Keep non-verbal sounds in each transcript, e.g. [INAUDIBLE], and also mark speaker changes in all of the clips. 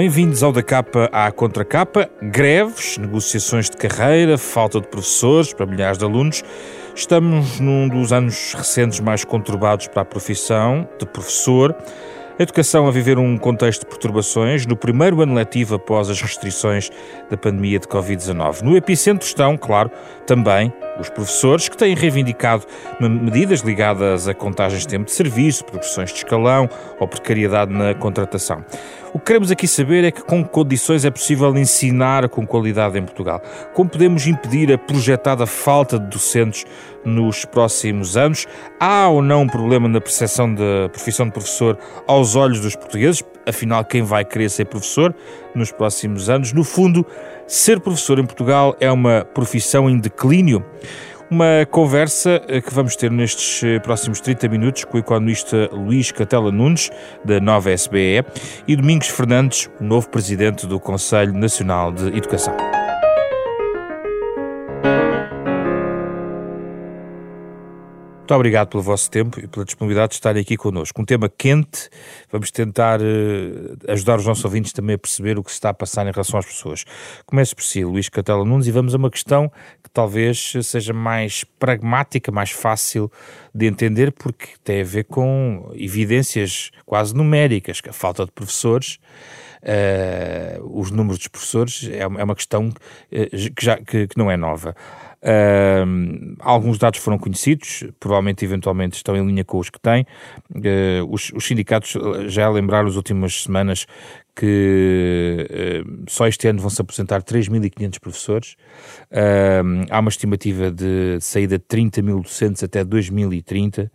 Speaker 1: Bem-vindos ao da capa à contracapa. Greves, negociações de carreira, falta de professores para milhares de alunos. Estamos num dos anos recentes mais conturbados para a profissão de professor. A educação a viver um contexto de perturbações no primeiro ano letivo após as restrições da pandemia de Covid-19. No epicentro estão, claro, também os professores que têm reivindicado medidas ligadas a contagens de tempo de serviço, progressões de escalão ou precariedade na contratação. O que queremos aqui saber é que com condições é possível ensinar com qualidade em Portugal. Como podemos impedir a projetada falta de docentes nos próximos anos? Há ou não um problema na percepção da profissão de professor aos olhos dos portugueses? Afinal, quem vai querer ser professor nos próximos anos? No fundo, ser professor em Portugal é uma profissão em declínio? Uma conversa eh, que vamos ter nestes eh, próximos 30 minutos com o economista Luís Catela Nunes, da nova SBE, e Domingos Fernandes, o novo presidente do Conselho Nacional de Educação. Muito obrigado pelo vosso tempo e pela disponibilidade de estarem aqui connosco. Um tema quente, vamos tentar uh, ajudar os nossos ouvintes também a perceber o que se está a passar em relação às pessoas. Começo por si, Luís Catela Nunes, e vamos a uma questão que talvez seja mais pragmática, mais fácil de entender, porque tem a ver com evidências quase numéricas, a falta de professores. Uh, os números dos professores é, é uma questão que, já, que, que não é nova. Uh, alguns dados foram conhecidos, provavelmente, eventualmente, estão em linha com os que têm. Uh, os, os, sindicatos já lembraram nas últimas semanas que uh, só este ano vão se apresentar 3.500 professores. há uma estimativa de saída de 30 mil docentes até 2030.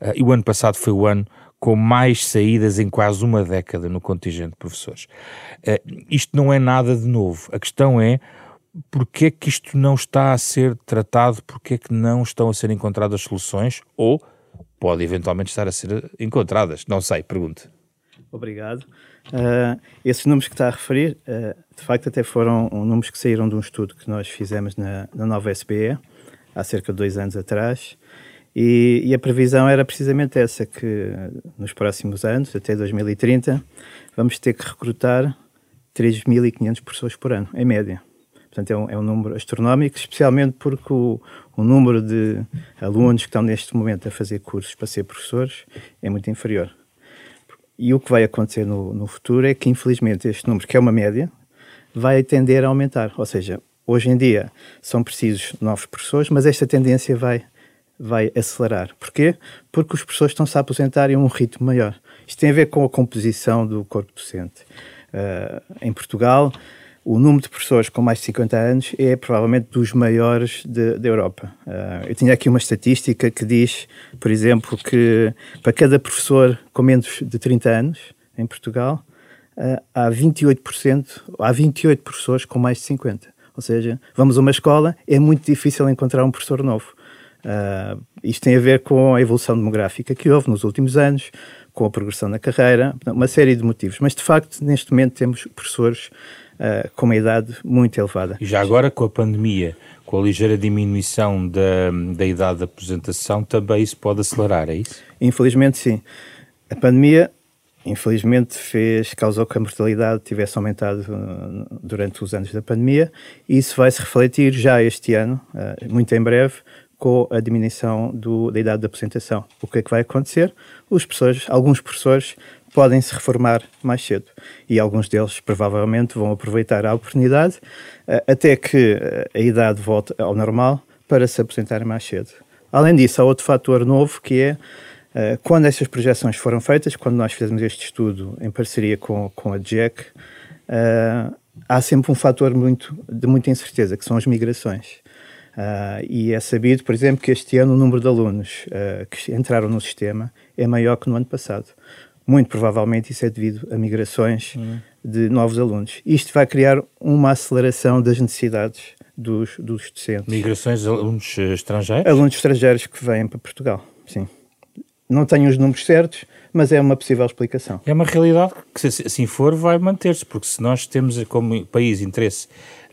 Speaker 1: Ah, e o ano passado foi o ano com mais saídas em quase uma década no contingente de professores. Uh, isto não é nada de novo. A questão é porque é que isto não está a ser tratado, porque é que não estão a ser encontradas soluções, ou pode eventualmente estar a ser encontradas, não sei, pergunte.
Speaker 2: Obrigado. Uh, esses números que está a referir, uh, de facto até foram números que saíram de um estudo que nós fizemos na, na nova SBE, há cerca de dois anos atrás, e, e, a previsão era precisamente essa, que nos próximos anos, até 2030, vamos ter que recrutar 3.500 pessoas por ano, em média. Portanto, é um, é um número astronómico, especialmente porque o, o, número de alunos que estão neste momento a fazer cursos para ser professores é muito inferior. E o que vai acontecer no, no futuro é que, infelizmente, este número, que é uma média, vai tender a aumentar. Ou seja, hoje em dia são precisos novos professores, mas esta tendência vai, vai acelerar. Porquê? Porque os professores estão-se a aposentar em um ritmo maior. Isto tem a ver com a composição do corpo docente. Uh, em Portugal, o número de professores com mais de 50 anos é provavelmente dos maiores da Europa. Uh, eu tinha aqui uma estatística que diz, por exemplo, que para cada professor com menos de 30 anos em Portugal, uh, há 28%, há 28 professores com mais de 50. Ou seja, vamos a uma escola, é muito difícil encontrar um professor novo. Uh, isto tem a ver com a evolução demográfica que houve nos últimos anos, com a progressão na carreira, uma série de motivos. Mas, de facto, neste momento temos professores uh, com uma idade muito elevada.
Speaker 1: E já agora com a pandemia, com a ligeira diminuição da, da idade da aposentação, também isso pode acelerar, é isso?
Speaker 2: Infelizmente sim. A pandemia, infelizmente, fez, causou que a mortalidade tivesse aumentado uh, durante os anos da pandemia e isso vai se refletir já este ano, uh, muito em breve, com a diminuição do, da idade da aposentação. O que é que vai acontecer? Os professores, alguns professores podem se reformar mais cedo e alguns deles provavelmente vão aproveitar a oportunidade eh, até que eh, a idade volte ao normal para se aposentarem mais cedo. Além disso, há outro fator novo que é eh, quando essas projeções foram feitas, quando nós fizemos este estudo em parceria com, com a JEC, há sempre um fator muito, de muita incerteza, que são as migrações. Uh, e é sabido, por exemplo, que este ano o número de alunos uh, que entraram no sistema é maior que no ano passado. Muito provavelmente isso é devido a migrações uhum. de novos alunos. Isto vai criar uma aceleração das necessidades dos, dos docentes.
Speaker 1: Migrações de alunos estrangeiros?
Speaker 2: Alunos estrangeiros que vêm para Portugal, sim. Não tenho os números certos, mas é uma possível explicação.
Speaker 1: É uma realidade que, se assim for, vai manter-se, porque se nós temos como país interesse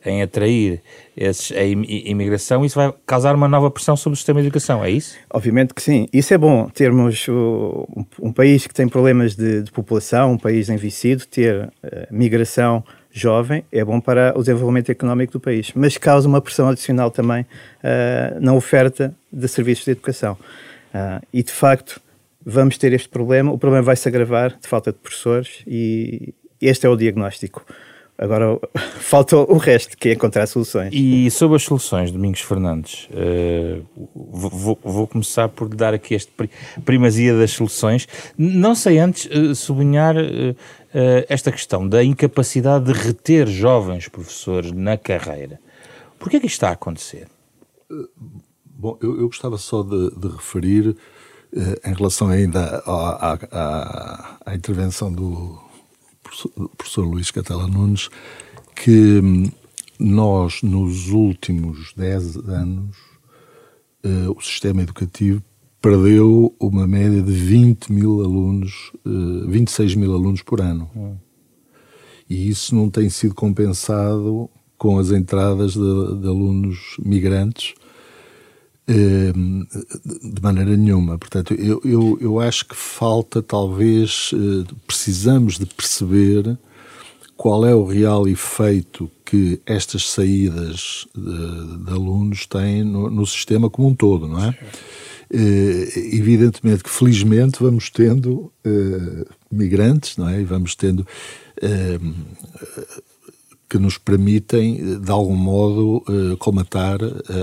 Speaker 1: em atrair esses, a imigração, isso vai causar uma nova pressão sobre o sistema de educação, é isso?
Speaker 2: Obviamente que sim. Isso é bom, termos um, um, país que tem problemas de, de, população, um país envelhecido, ter uh, migração jovem é bom para o desenvolvimento económico do país, mas causa uma pressão adicional também uh, na oferta de serviços de educação. Uh, e de facto, vamos ter este problema, o problema vai se agravar de falta de professores e este é o diagnóstico. Agora [LAUGHS] falta o resto, que é encontrar soluções.
Speaker 1: E sobre as soluções, Domingos Fernandes, uh, vou, vou, começar por dar aqui esta primazia das soluções. Não sei antes uh, sublinhar uh, esta questão da incapacidade de reter jovens professores na carreira. Por que é que isto está a acontecer?
Speaker 3: Bom, eu, eu gostava só de, de referir, em relação ainda à, à, à intervenção do, professor Luís Catela Nunes, que hum, nós, nos últimos 10 anos, uh, o sistema educativo perdeu uma média de 20 mil alunos, uh, eh, 26 mil alunos por ano. Hum. E isso não tem sido compensado com as entradas de, de alunos migrantes de maneira nenhuma. Portanto, eu, eu, eu acho que falta, talvez, eh, precisamos de perceber qual é o real efeito que estas saídas de, de alunos têm no, no, sistema como um todo, não é? Eh, evidentemente que, felizmente, vamos tendo uh, migrantes, não é? E vamos tendo. Uh, que nos permitem, de algum modo, uh, colmatar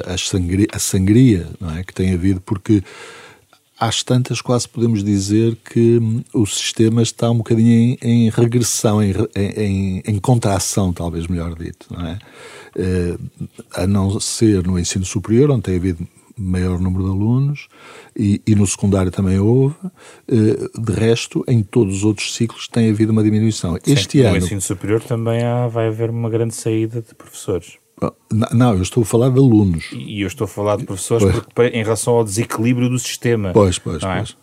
Speaker 3: a, sangria, a sangria é? que tem havido, porque às tantas quase podemos dizer que hum, o sistema está um bocadinho em, em regressão, em, em, em, contração, talvez melhor dito, não é? Uh, a não ser no ensino superior, onde tem havido maior número de alunos e, e, no secundário também houve. Eh, de resto, em todos os outros ciclos tem havido uma diminuição.
Speaker 1: Sim, este no ano. No ensino superior também há, vai haver uma grande saída de professores.
Speaker 3: Ah, não, eu estou a falar de alunos.
Speaker 1: E eu estou a falar de professores porque, em relação ao desequilíbrio do sistema.
Speaker 3: Pois, pois, é? pois.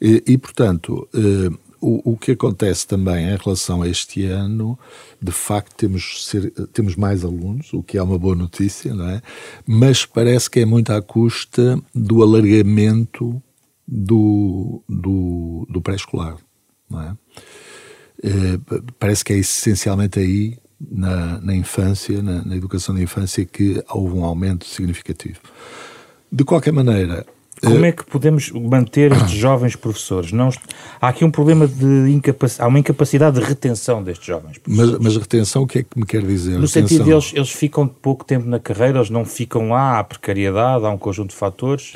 Speaker 3: E, e, portanto, eh, o, o que acontece também em relação a este ano, de facto temos, ser, temos mais alunos, o que é uma boa notícia, não é? Mas parece que é muito à custa do alargamento do, do, do pré-escolar, não é? é? Parece que é essencialmente aí, na, na infância, na, na educação da infância, que houve um aumento significativo. De qualquer maneira,
Speaker 1: como é que podemos manter estes [COUGHS] jovens professores? Não, há aqui um problema de incapacidade, há uma incapacidade de retenção destes jovens
Speaker 3: professores. Mas, mas retenção, o que é que me quer dizer?
Speaker 1: No retenção? sentido deles, eles ficam pouco tempo na carreira, eles não ficam lá, há precariedade, há um conjunto de fatores?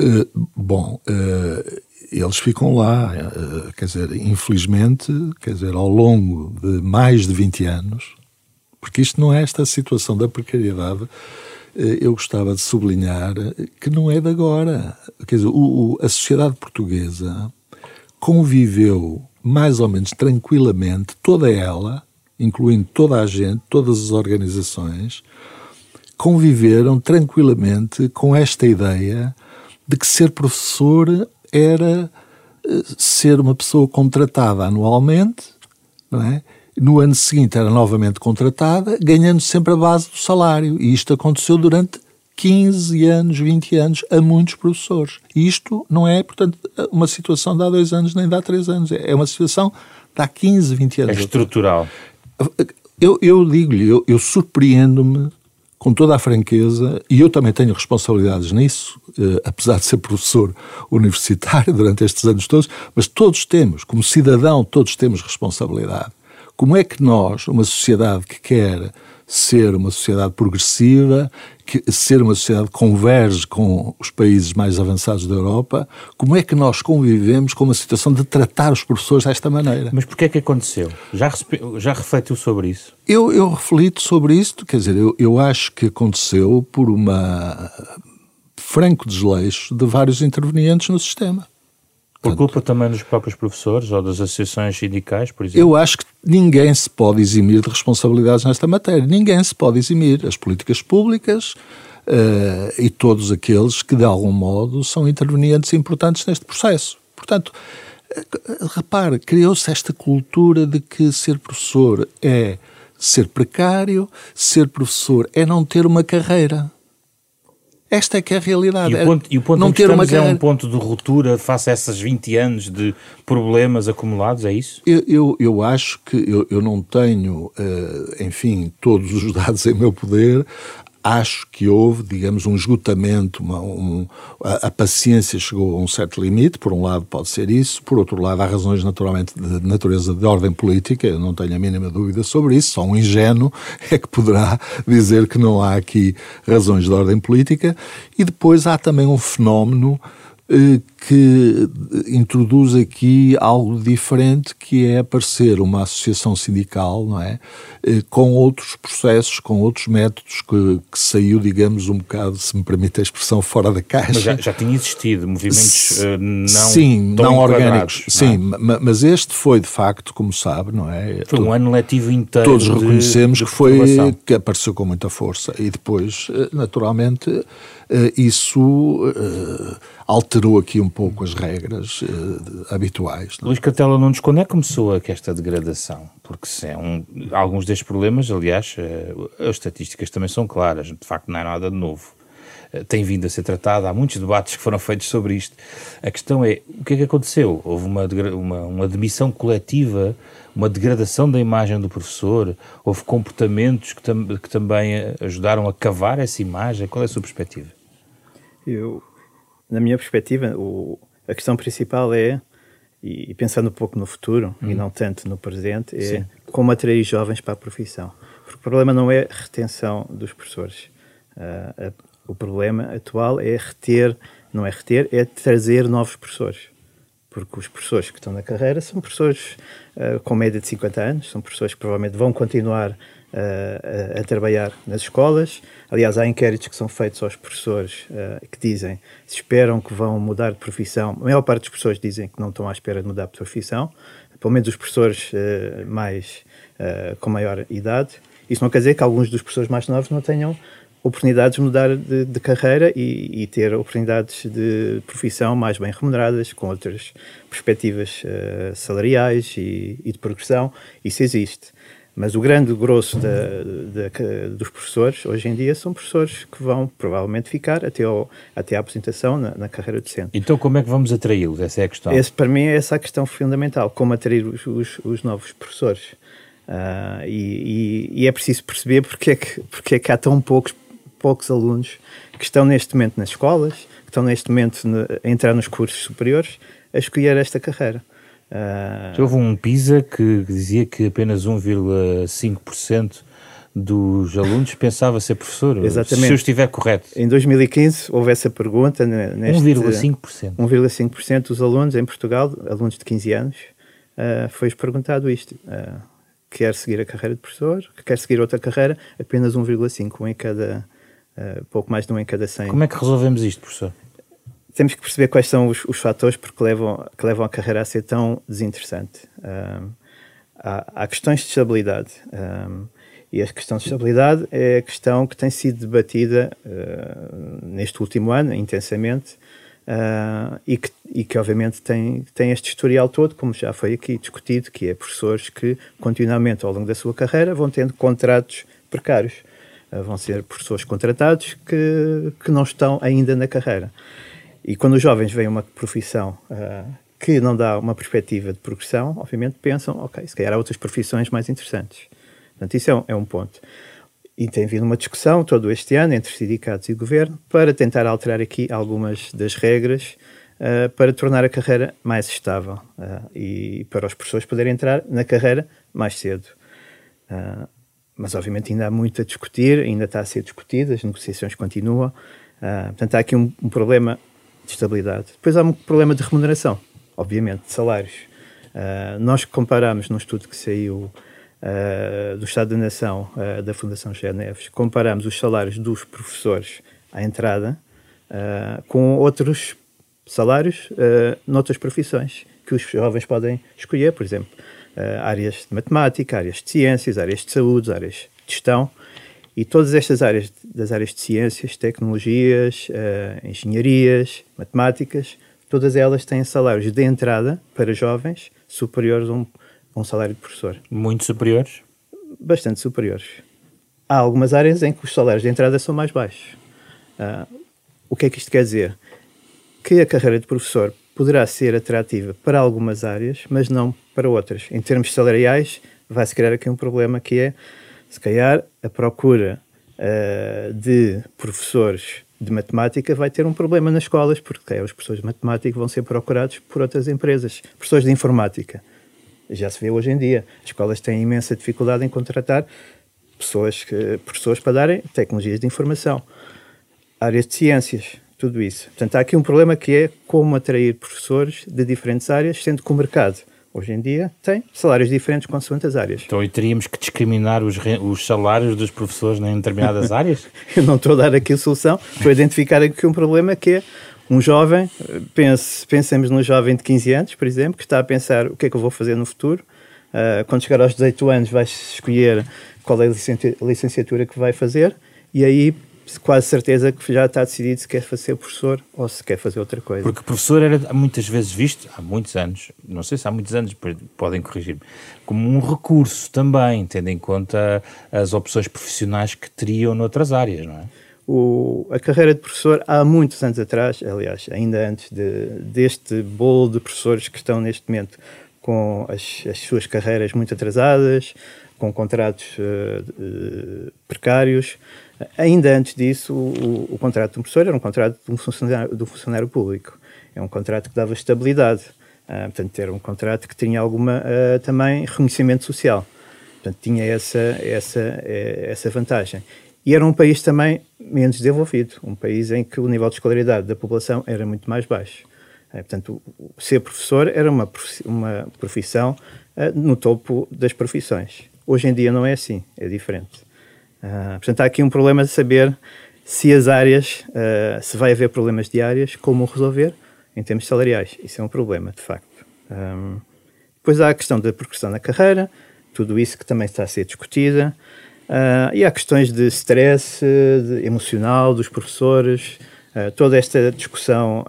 Speaker 3: Uh, bom, uh, eles ficam lá, quer dizer, infelizmente, quer dizer, ao longo de mais de 20 anos, porque isto não é esta situação da precariedade eh, eu gostava de sublinhar que não é de agora. Quer dizer, o, o, a sociedade portuguesa conviveu mais ou menos tranquilamente, toda ela, incluindo toda a gente, todas as organizações, conviveram tranquilamente com esta ideia de que ser professor era eh, ser uma pessoa contratada anualmente, não é? No ano seguinte era novamente contratada, ganhando sempre a base do salário. E isto aconteceu durante 15 anos, 20 anos, a muitos professores. E isto não é, portanto, uma situação de há dois anos nem de há três anos. É uma situação de há 15, 20 anos.
Speaker 1: É estrutural.
Speaker 3: Eu, eu digo-lhe, eu, eu surpreendo-me com toda a franqueza, e eu também tenho responsabilidades nisso, eh, apesar de ser professor universitário durante estes anos todos, mas todos temos, como cidadão, todos temos responsabilidade. Como é que nós, uma sociedade que quer ser uma sociedade progressiva, que, ser uma sociedade que converge com os países mais avançados da Europa, como é que nós convivemos com uma situação de tratar os professores desta maneira?
Speaker 1: Mas porquê é que aconteceu? Já, já refletiu sobre isso?
Speaker 3: Eu, eu reflito sobre isso, quer dizer, eu, eu acho que aconteceu por uma franco desleixo de vários intervenientes no sistema.
Speaker 1: Por culpa também dos próprios professores ou das associações sindicais, por exemplo?
Speaker 3: Eu acho que ninguém se pode eximir de responsabilidades nesta matéria. Ninguém se pode eximir. As políticas públicas uh, e todos aqueles que, de algum modo, são intervenientes importantes neste processo. Portanto, uh, repare, criou-se esta cultura de que ser professor é ser precário, ser professor é não ter uma carreira. Esta é que é a realidade.
Speaker 1: E o ponto, e o ponto não ter uma é um ponto de ruptura face a esses 20 anos de problemas acumulados, é isso?
Speaker 3: Eu, eu, eu acho que eu, eu não tenho, uh, enfim, todos os [LAUGHS] dados em meu poder acho que houve, digamos, um esgotamento, uma, um, a, a, paciência chegou a um certo limite, por um lado pode ser isso, por outro lado há razões naturalmente de natureza de ordem política, eu não tenho a mínima dúvida sobre isso, só um ingênuo [LAUGHS] é que poderá dizer que não há aqui razões de ordem política, e depois há também um fenómeno que introduz aqui algo diferente, que é aparecer uma associação sindical, não é? Eh, com outros processos, com outros métodos, que, que saiu, digamos, um bocado, se me permite a expressão, fora da caixa. Mas
Speaker 1: já, já tinha existido movimentos uh, não
Speaker 3: Sim, não orgânicos. Não é? Sim, mas este foi, de facto, como sabe, não é?
Speaker 1: Foi um ano letivo inteiro
Speaker 3: Todos reconhecemos de que foi, que apareceu com muita força. E depois, naturalmente, isso alterou aqui um pouco as regras uh, habituais.
Speaker 1: Não? É? Luís Catela Nunes, quando é que começou esta degradação? Porque se é um, alguns destes problemas, aliás, as estatísticas também são claras, de facto não é nada de novo. Tem vindo a ser tratado, há muitos debates que foram feitos sobre isto. A questão é, o que é que aconteceu? Houve uma, uma, uma demissão coletiva, uma degradação da imagem do professor, houve comportamentos que, tam que também ajudaram a cavar essa imagem? Qual é a sua perspectiva?
Speaker 2: Eu, na minha perspectiva, o, a questão principal é, e, pensando um pouco no futuro e não tanto no presente, é Sim. como atrair jovens para a profissão. Porque o problema não é a retenção dos professores. Uh, o problema atual é reter, não é reter, é trazer novos professores. Porque os professores que estão na carreira são professores uh, com média de 50 anos, são professores que provavelmente vão continuar a, a, trabalhar nas escolas. Aliás, há inquéritos que são feitos aos professores uh, que dizem se esperam que vão mudar de profissão. A maior parte dos professores dizem que não estão à espera de mudar de profissão, pelo menos os professores uh, mais uh, com maior idade. Isso não quer dizer que alguns dos professores mais novos não tenham oportunidades de mudar de, de carreira e, e, ter oportunidades de profissão mais bem remuneradas, com outras perspectivas salariais e, e de progressão. Isso existe. Mas o grande grosso da, da, dos professores hoje em dia são professores que vão provavelmente ficar até, ao, até a apresentação na, na carreira docente.
Speaker 1: Então, como é que vamos atraí-los? Essa é a questão.
Speaker 2: Esse, para mim, é essa a questão fundamental: como atrair os, os, os novos professores. Uh, e, e, e, é preciso perceber porque é que, porque é que há tão poucos, poucos alunos que estão neste momento nas escolas, que estão neste momento a entrar nos cursos superiores, a escolher esta carreira.
Speaker 1: Uh... Houve um PISA que dizia que apenas 1,5% dos alunos pensava ser professor. Exatamente. Se eu estiver correto.
Speaker 2: Em 2015 houve essa pergunta. 1,5%. 1,5% dos alunos em Portugal, alunos de 15 anos, uh, foi perguntado isto. Uh, quer seguir a carreira de professor, quer seguir outra carreira, apenas 1,5, um em cada, uh, pouco mais de um em cada 100.
Speaker 1: Como é que resolvemos isto, professor?
Speaker 2: Temos que perceber quais são os, os fatores porque levam, que levam a carreira a ser tão desinteressante. Um, há, há, questões de estabilidade. Um, e a questão de estabilidade é a questão que tem sido debatida uh, neste último ano, intensamente, uh, e, que, e que, obviamente, tem, tem este historial todo, como já foi aqui discutido, que é professores que, continuamente, ao longo da sua carreira, vão tendo contratos precários. Uh, vão ser professores contratados que, que não estão ainda na carreira. E quando os jovens veem uma profissão uh, que não dá uma perspectiva de progressão, obviamente pensam, ok, se calhar há outras profissões mais interessantes. Portanto, isso é um, é um ponto. E tem havido uma discussão todo este ano entre sindicatos e governo para tentar alterar aqui algumas das regras uh, para tornar a carreira mais estável uh, e para os professores poderem entrar na carreira mais cedo. Uh, mas, obviamente, ainda há muito a discutir, ainda está a ser discutido, as negociações continuam. portanto, há aqui um, um problema de estabilidade. Depois há um problema de remuneração, obviamente, de salários. Uh, nós comparamos num estudo que saiu uh, do Estado da Nação, uh, da Fundação Neves, comparamos os salários dos professores à entrada com outros salários noutras profissões que os jovens podem escolher, por exemplo, áreas de matemática, áreas de ciências, áreas de saúde, áreas de gestão. E todas estas áreas, das áreas de ciências, tecnologias, uh, engenharias, matemáticas, todas elas têm salários de entrada para jovens superiores a um, a um salário de professor.
Speaker 1: Muito superiores?
Speaker 2: bastante superiores. Há algumas áreas em que os salários de entrada são mais baixos. Uh, o que é que isto quer dizer? Que a carreira de professor poderá ser atrativa para algumas áreas, mas não para outras. Em termos salariais, vai-se criar aqui um problema que é, se calhar, a procura uh, de professores de matemática vai ter um problema nas escolas, porque é, os professores de matemática vão ser procurados por outras empresas. Professores de informática. Já se vê hoje em dia. As escolas têm imensa dificuldade em contratar pessoas, que, professores para darem tecnologias de informação. Áreas de ciências, tudo isso. Portanto, há aqui um problema que é como atrair professores de diferentes áreas, sendo que o mercado hoje em dia tem salários diferentes consoante as áreas.
Speaker 1: Então e teríamos que discriminar os, os salários dos professores em determinadas [LAUGHS] áreas?
Speaker 2: Eu não estou a dar aqui a solução, estou a identificar aqui um problema que é um jovem, pense, pensemos num jovem de 15 anos, por exemplo, que está a pensar o que é que eu vou fazer no futuro. Uh, quando chegar aos 18 anos vai escolher qual é a licenciatura que vai fazer e aí quase certeza que já está decidido se quer fazer professor ou se quer fazer outra coisa.
Speaker 1: Porque professor era muitas vezes visto, há muitos anos, não sei se há muitos anos, podem corrigir-me, como um recurso também, tendo em conta as opções profissionais que teriam noutras áreas, não é?
Speaker 2: O, a carreira de professor, há muitos anos atrás, aliás, ainda antes de, deste bolo de professores que estão neste momento com as, as suas carreiras muito atrasadas, com contratos uh, uh, precários, Ainda antes disso, o, o contrato de um professor era um contrato de um funcionário, de um funcionário público. É um contrato que dava estabilidade. Uh, portanto, era um contrato que tinha alguma uh, também reconhecimento social. Portanto, tinha essa, essa, eh, essa vantagem. E era um país também menos desenvolvido, um país em que o nível de escolaridade da população era muito mais baixo. Uh, portanto, ser professor era uma, uma profissão no topo das profissões. Hoje em dia não é assim, é diferente. Uh, portanto, há aqui um problema de saber se as áreas, uh, se vai haver problemas de áreas, como resolver em termos salariais. Isso é um problema, de facto. Um, depois há a questão da progressão na carreira, tudo isso que também está a ser discutida. Uh, e há questões de stress de emocional dos professores, toda esta discussão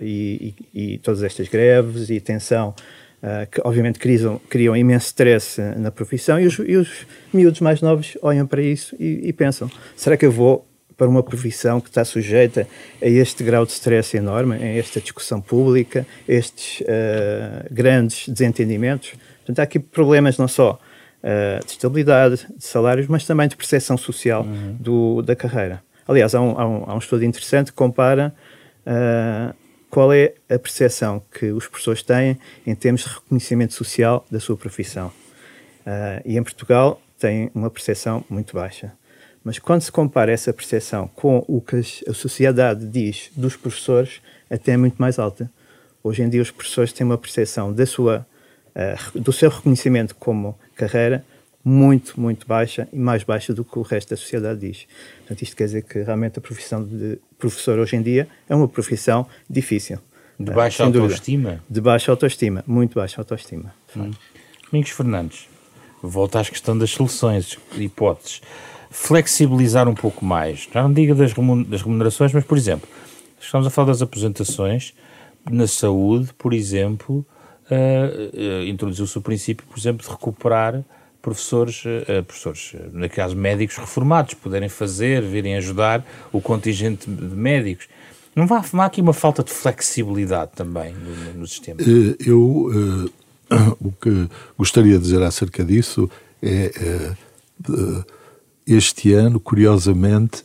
Speaker 2: e, e, e, todas estas greves e tensão uh, que obviamente criam, criam imenso stress na profissão e os, e os miúdos mais novos olham para isso e, e, pensam, será que eu vou para uma profissão que está sujeita a este grau de stress enorme, a esta discussão pública, estes uh, grandes desentendimentos? Portanto, há aqui problemas não só uh, de estabilidade, de salários, mas também de percepção social uhum. do, da carreira. Aliás, há um, há um, há um estudo interessante que compara uh, qual é a percepção que os professores têm em termos de reconhecimento social da sua profissão. Uh, e em Portugal tem uma percepção muito baixa. Mas quando se compara essa percepção com o que a sociedade diz dos professores, até é muito mais alta. Hoje em dia os professores têm uma percepção da sua, uh, do seu reconhecimento como carreira muito, muito baixa e mais baixa do que o resto da sociedade diz. Portanto, isto quer dizer que realmente a profissão de professor hoje em dia é uma profissão difícil.
Speaker 1: De eh, baixa autoestima?
Speaker 2: De baixa autoestima, muito baixa autoestima.
Speaker 1: Hum. Domingos Fernandes, volta à questão das soluções, hipóteses. Flexibilizar um pouco mais, já não diga das remunerações, mas, por exemplo, estamos a falar das aposentações, na saúde, por exemplo, uh, uh, introduziu-se o princípio, por exemplo, de recuperar professores, uh, professores, no caso médicos reformados, poderem fazer, virem ajudar o contingente de médicos. Não há, não há aqui uma falta de flexibilidade também no, no sistema?
Speaker 3: Eh, eu uh, [COUGHS] o que gostaria de dizer acerca disso é uh, este ano, curiosamente,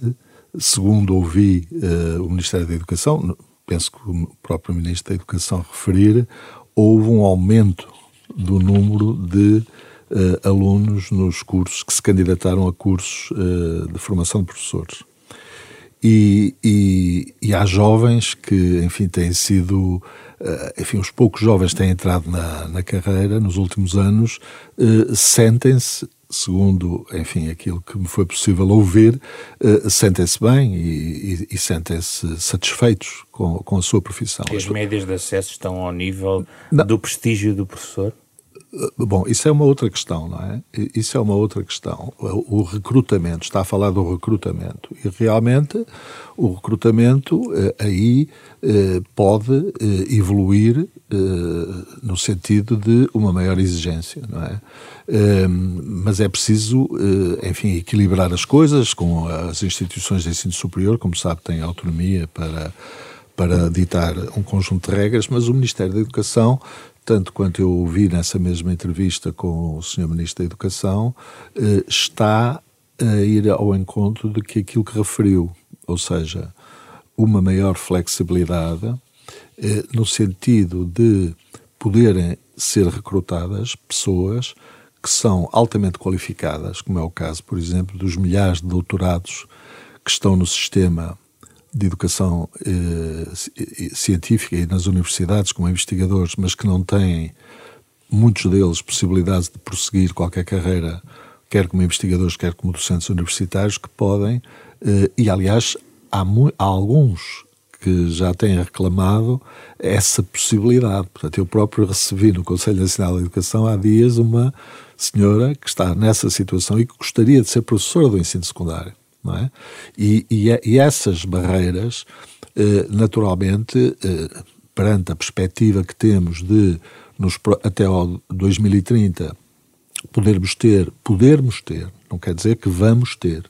Speaker 3: segundo ouvi uh, o Ministério da Educação, penso que o próprio Ministro da Educação referir, houve um aumento do número de uh, alunos nos cursos que se candidataram a cursos uh, de formação de professores. E, e, e, há jovens que, enfim, têm sido, uh, enfim, os poucos jovens que têm entrado na, na carreira nos últimos anos, sentem-se segundo, enfim, aquilo que me foi possível ouvir, uh, sentem-se bem e, e, e sentem-se satisfeitos com, com a sua profissão.
Speaker 1: E as médias de acesso estão ao nível Não. do prestígio do professor?
Speaker 3: Bom, isso é uma outra questão, não é? Isso é uma outra questão. O recrutamento, está a falar do recrutamento. E realmente o recrutamento eh, aí eh, pode eh, evoluir no sentido de uma maior exigência, não é? Mas é preciso, enfim, equilibrar as coisas com as instituições de ensino superior, como sabe, têm autonomia para para ditar um conjunto de regras, mas o Ministério da Educação tanto quanto eu ouvi nessa mesma entrevista com o Sr. Ministro da Educação, eh, está a ir ao encontro de que aquilo que referiu, ou seja, uma maior flexibilidade, eh, no sentido de poderem ser recrutadas pessoas que são altamente qualificadas, como é o caso, por exemplo, dos milhares de doutorados que estão no sistema de educação eh, científica e nas universidades como investigadores, mas que não têm, muitos deles, possibilidade de prosseguir qualquer carreira, quer como investigadores, quer como docentes universitários, que podem, eh, e aliás, há, há alguns que já têm reclamado essa possibilidade. Portanto, eu próprio recebi no Conselho Nacional de Educação há dias uma senhora que está nessa situação e que gostaria de ser professora do ensino secundário não é? E, e, e essas barreiras, eh, naturalmente, eh, perante a perspectiva que temos de, nos, até ao 2030, podermos ter, podermos ter, não quer dizer que vamos ter,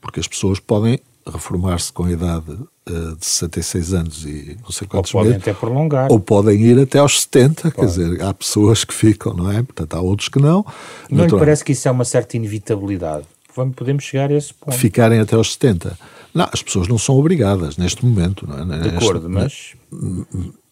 Speaker 3: porque as pessoas podem reformar-se com a idade uh, de 66 anos e não sei quantos
Speaker 1: Ou podem
Speaker 3: meses,
Speaker 1: até prolongar.
Speaker 3: Ou podem ir até aos 70, quer dizer, há pessoas que ficam, não é? Portanto, há outros que não.
Speaker 1: Não lhe parece que isso é uma certa inevitabilidade? Vamos, podemos chegar a esse ponto.
Speaker 3: Ficarem até aos 70. Não, as pessoas não são obrigadas neste momento. Não é?
Speaker 1: De neste, acordo, mas...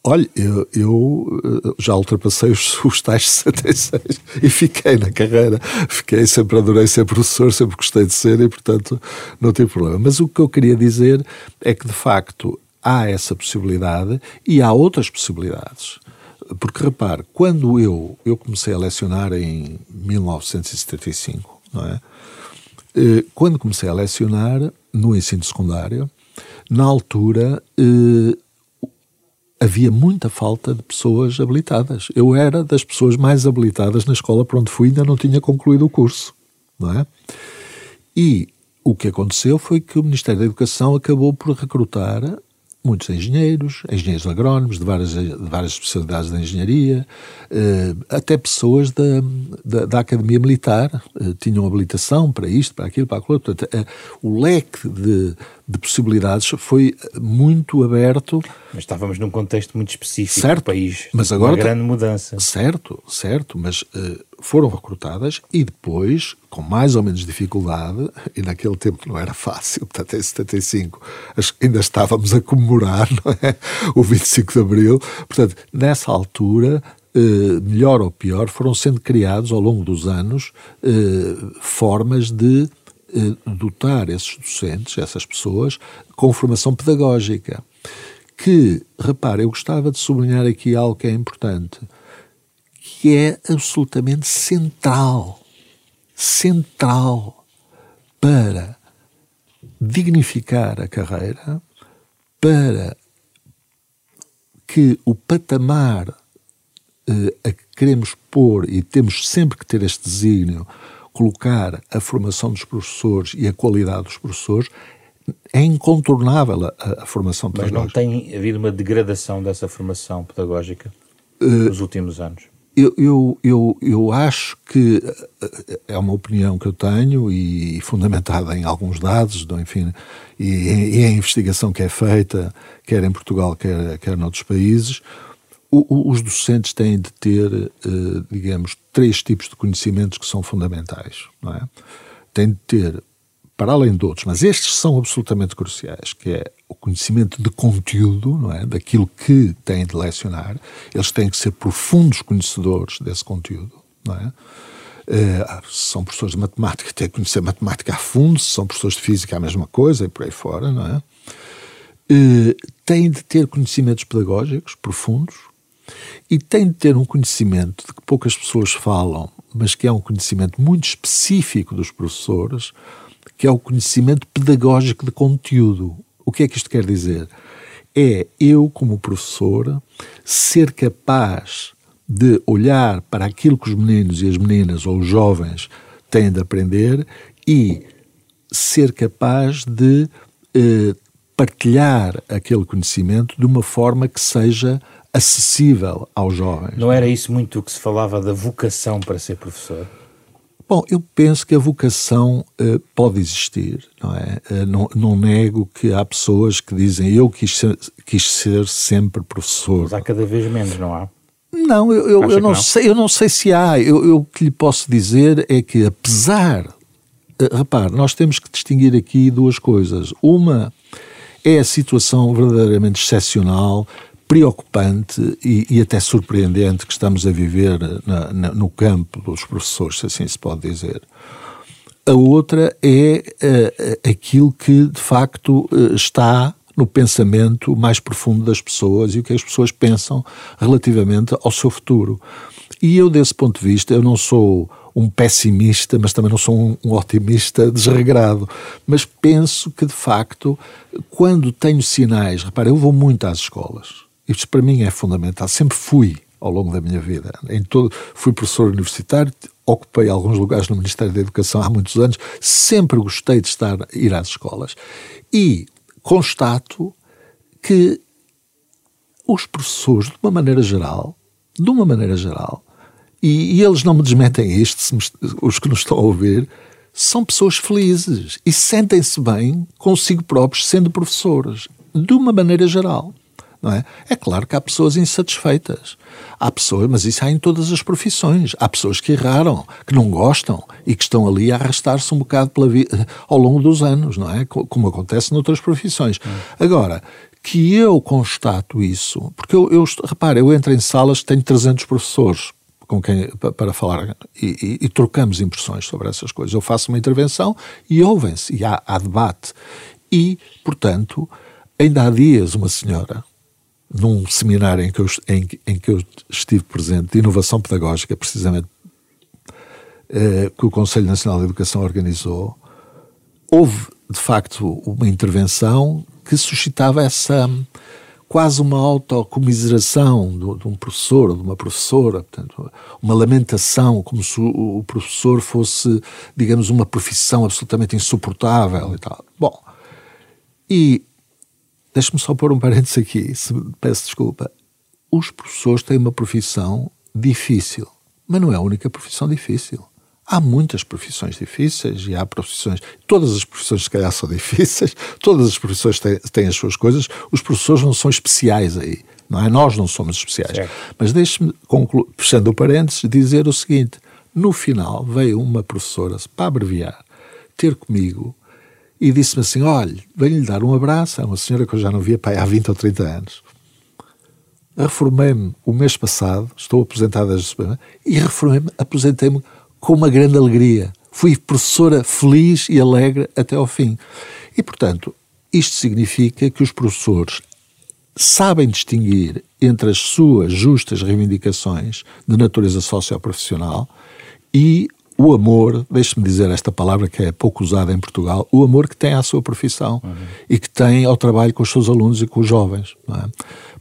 Speaker 3: Olha, eu, eu, eh, já ultrapassei os, [LAUGHS] os tais 66 e fiquei na carreira. Fiquei, sempre adorei ser professor, sempre gostei de ser e, portanto, não tive problema. Mas o que eu queria dizer é que, de facto, há essa possibilidade e há outras possibilidades. Porque, repare, quando eu, eu comecei a lecionar em 1975, não é? Eh, quando comecei a lecionar no ensino secundário, na altura eh, havia muita falta de pessoas habilitadas. Eu era das pessoas mais habilitadas na escola para onde fui, ainda não tinha concluído o curso, não é? E o que aconteceu foi que o Ministério da Educação acabou por recrutar muitos engenheiros, engenheiros agrónomos de várias, de várias especialidades da engenharia, eh, até pessoas da, da, da Academia Militar eh, tinham habilitação para isto, para aquilo, para aquilo. Portanto, eh, o leque de, de possibilidades foi muito aberto.
Speaker 1: Mas estávamos num contexto muito específico
Speaker 3: certo,
Speaker 1: do país.
Speaker 3: Mas agora
Speaker 1: uma grande mudança.
Speaker 3: Certo, certo, mas uh, foram recrutadas e depois, com mais ou menos dificuldade, [LAUGHS] e naquele tempo não era fácil, portanto em 75 ainda estávamos a comemorar [LAUGHS] é? o 25 de Abril, portanto nessa altura Uh, melhor ou pior, foram sendo criados ao longo dos anos uh, formas de dotar esses docentes, essas pessoas, com formação pedagógica. Que, repare, eu gostava de sublinhar aqui algo que é importante, que é absolutamente central, central para dignificar a carreira, para que o patamar eh, a que queremos pôr, e temos sempre que ter este desígnio, colocar a formação dos professores e a qualidade dos professores, é incontornável a, a formação pedagógica.
Speaker 1: Mas não tem havido uma degradação dessa formação pedagógica uh, nos últimos anos?
Speaker 3: Eu, eu, eu, eu, acho que eh, é uma opinião que eu tenho e fundamentada em alguns dados, enfim, e, e a investigação que é feita, quer em Portugal, quer, quer noutros países, o, os docentes têm de ter, uh, digamos, três tipos de conhecimentos que são fundamentais, não é? Têm de ter, para além de outros, mas estes são absolutamente cruciais, que é o conhecimento de conteúdo, não é? Daquilo que têm de lecionar. Eles têm que ser profundos conhecedores desse conteúdo, não é? Uh, são professores de matemática, têm que conhecer matemática a fundo, são professores de física, a mesma coisa, e por aí fora, não é? Uh, têm de ter conhecimentos pedagógicos profundos, e tem de ter um conhecimento de que poucas pessoas falam, mas que é um conhecimento muito específico dos professores, que é o conhecimento pedagógico de conteúdo. O que é que isto quer dizer? É eu, como professor, ser capaz de olhar para aquilo que os meninos e as meninas ou os jovens têm de aprender e ser capaz de eh, partilhar aquele conhecimento de uma forma que seja acessível aos jovens.
Speaker 1: Não era isso muito o que se falava da vocação para ser professor?
Speaker 3: Bom, eu penso que a vocação uh, pode existir, não é? Uh, não, não, nego que há pessoas que dizem eu quis ser, quis ser sempre professor.
Speaker 1: Mas há cada vez menos, não há?
Speaker 3: Não, eu, eu, eu não, não, sei, eu não sei se há. Eu, eu o que lhe posso dizer é que apesar, uh, repare, nós temos que distinguir aqui duas coisas. Uma é a situação verdadeiramente excepcional, preocupante e, e até surpreendente que estamos a viver na, na, no campo dos professores, se assim se pode dizer. A outra é uh, aquilo que de facto uh, está no pensamento mais profundo das pessoas e o que as pessoas pensam relativamente ao seu futuro. E eu, desse ponto de vista, eu não sou um pessimista, mas também não sou um, um otimista [LAUGHS] desregrado. Mas penso que, de facto, quando tenho sinais, repare, eu vou muito às escolas. Isto para mim é fundamental. Sempre fui ao longo da minha vida. Em todo, fui professor universitário, ocupei alguns lugares no Ministério da Educação há muitos anos, sempre gostei de estar ir às escolas. E constato que os professores, de uma maneira geral, de uma maneira geral, e, e eles não me desmentem isto, me, os que nos estão a ouvir, são pessoas felizes e sentem-se bem consigo próprios sendo professores, de uma maneira geral. Não é? é claro que há pessoas insatisfeitas. Há pessoas, mas isso há em todas as profissões. Há pessoas que erraram, que não gostam e que estão ali a arrastar-se um bocado vida, ao longo dos anos, não é? Como acontece noutras profissões. Agora, que eu constato isso, porque eu, eu repare, eu entro em salas, tenho 300 professores, com quem para falar e, e, e, trocamos impressões sobre essas coisas. Eu faço uma intervenção e ouvem-se, e há, há, debate. E, portanto, ainda há dias uma senhora, num seminário em que eu, em, em que eu estive presente, de inovação pedagógica, precisamente, eh, que o Conselho Nacional de Educação organizou, houve, de facto, uma intervenção que suscitava essa quase uma autocomiseração de, de um professor ou de uma professora, portanto, uma lamentação, como se o, o professor fosse, digamos, uma profissão absolutamente insuportável e tal. Bom, e deixe-me só pôr um parênteses aqui, se peço desculpa. Os professores têm uma profissão difícil, mas não é a única profissão difícil. Há muitas profissões difíceis e há profissões. Todas as profissões, se calhar, são [LAUGHS] difíceis, todas as profissões têm, têm as suas coisas. Os professores não são especiais aí, não é? Nós não somos especiais. Certo. Mas deixe-me, fechando o parênteses, dizer o seguinte: no final veio uma professora, para abreviar, ter comigo e disse-me assim: olha, venho-lhe dar um abraço. É uma senhora que eu já não via pai, há 20 ou 30 anos. Reformei-me o mês passado, estou aposentado desde e reformei-me, aposentei-me com uma grande alegria. Fui professora feliz e alegre até ao fim. E, portanto, isto significa que os professores sabem distinguir entre as suas justas reivindicações de natureza socioprofissional e o amor, deixe-me dizer esta palavra que é pouco usada em Portugal, o amor que tem à sua profissão uhum. e que tem ao trabalho com os seus alunos e com os jovens. É?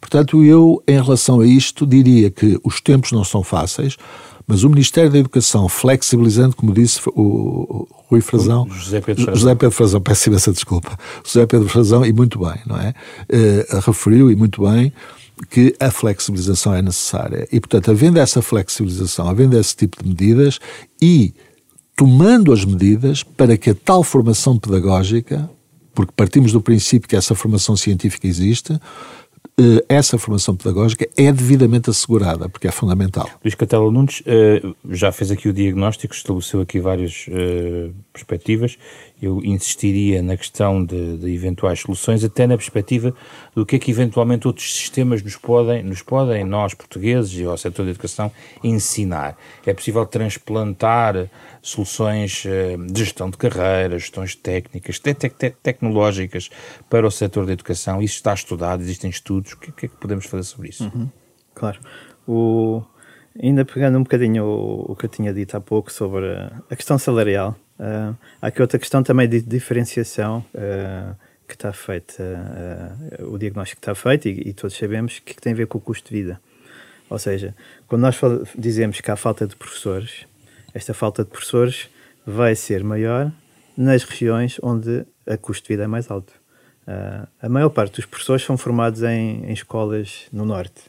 Speaker 3: Portanto, eu, em relação a isto, diria que os tempos não são fáceis, mas o Ministério da Educação, flexibilizando, como disse o, Rui Frazão,
Speaker 1: José Pedro Frazão,
Speaker 3: José Pedro Frazão peço imensa desculpa, José Pedro Frazão, e muito bem, não é? Uh, referiu, e muito bem, que a flexibilização é necessária. E, portanto, havendo essa flexibilização, havendo esse tipo de medidas e tomando as medidas para que a tal formação pedagógica, porque partimos do princípio que essa formação científica existe, essa formação pedagógica é devidamente assegurada, porque é fundamental.
Speaker 1: Luís Catela Nunes eh, já fez aqui o diagnóstico, estabeleceu aqui várias eh, perspectivas. Eu insistiria na questão de, de, eventuais soluções, até na perspectiva do que é que eventualmente outros sistemas nos podem, nos podem nós portugueses e ao setor da educação, ensinar. É possível transplantar soluções eh, de gestão de carreiras, gestões técnicas, te te tecnológicas para o setor da educação. Isso está estudado, existem estudos. O que, que é que podemos fazer sobre isso?
Speaker 2: Uhum. Claro. O, ainda pegando um bocadinho o, o, que eu tinha dito há pouco sobre a, questão salarial, uh, há aqui outra questão também de diferenciação. Uh, que está feita, uh, o diagnóstico está feito e, e, todos sabemos que tem a ver com o custo de vida. Ou seja, quando nós dizemos que há falta de professores, esta falta de professores vai ser maior nas regiões onde a custo de vida é mais alto. Uh, a maior parte dos professores são formados em, em escolas no Norte.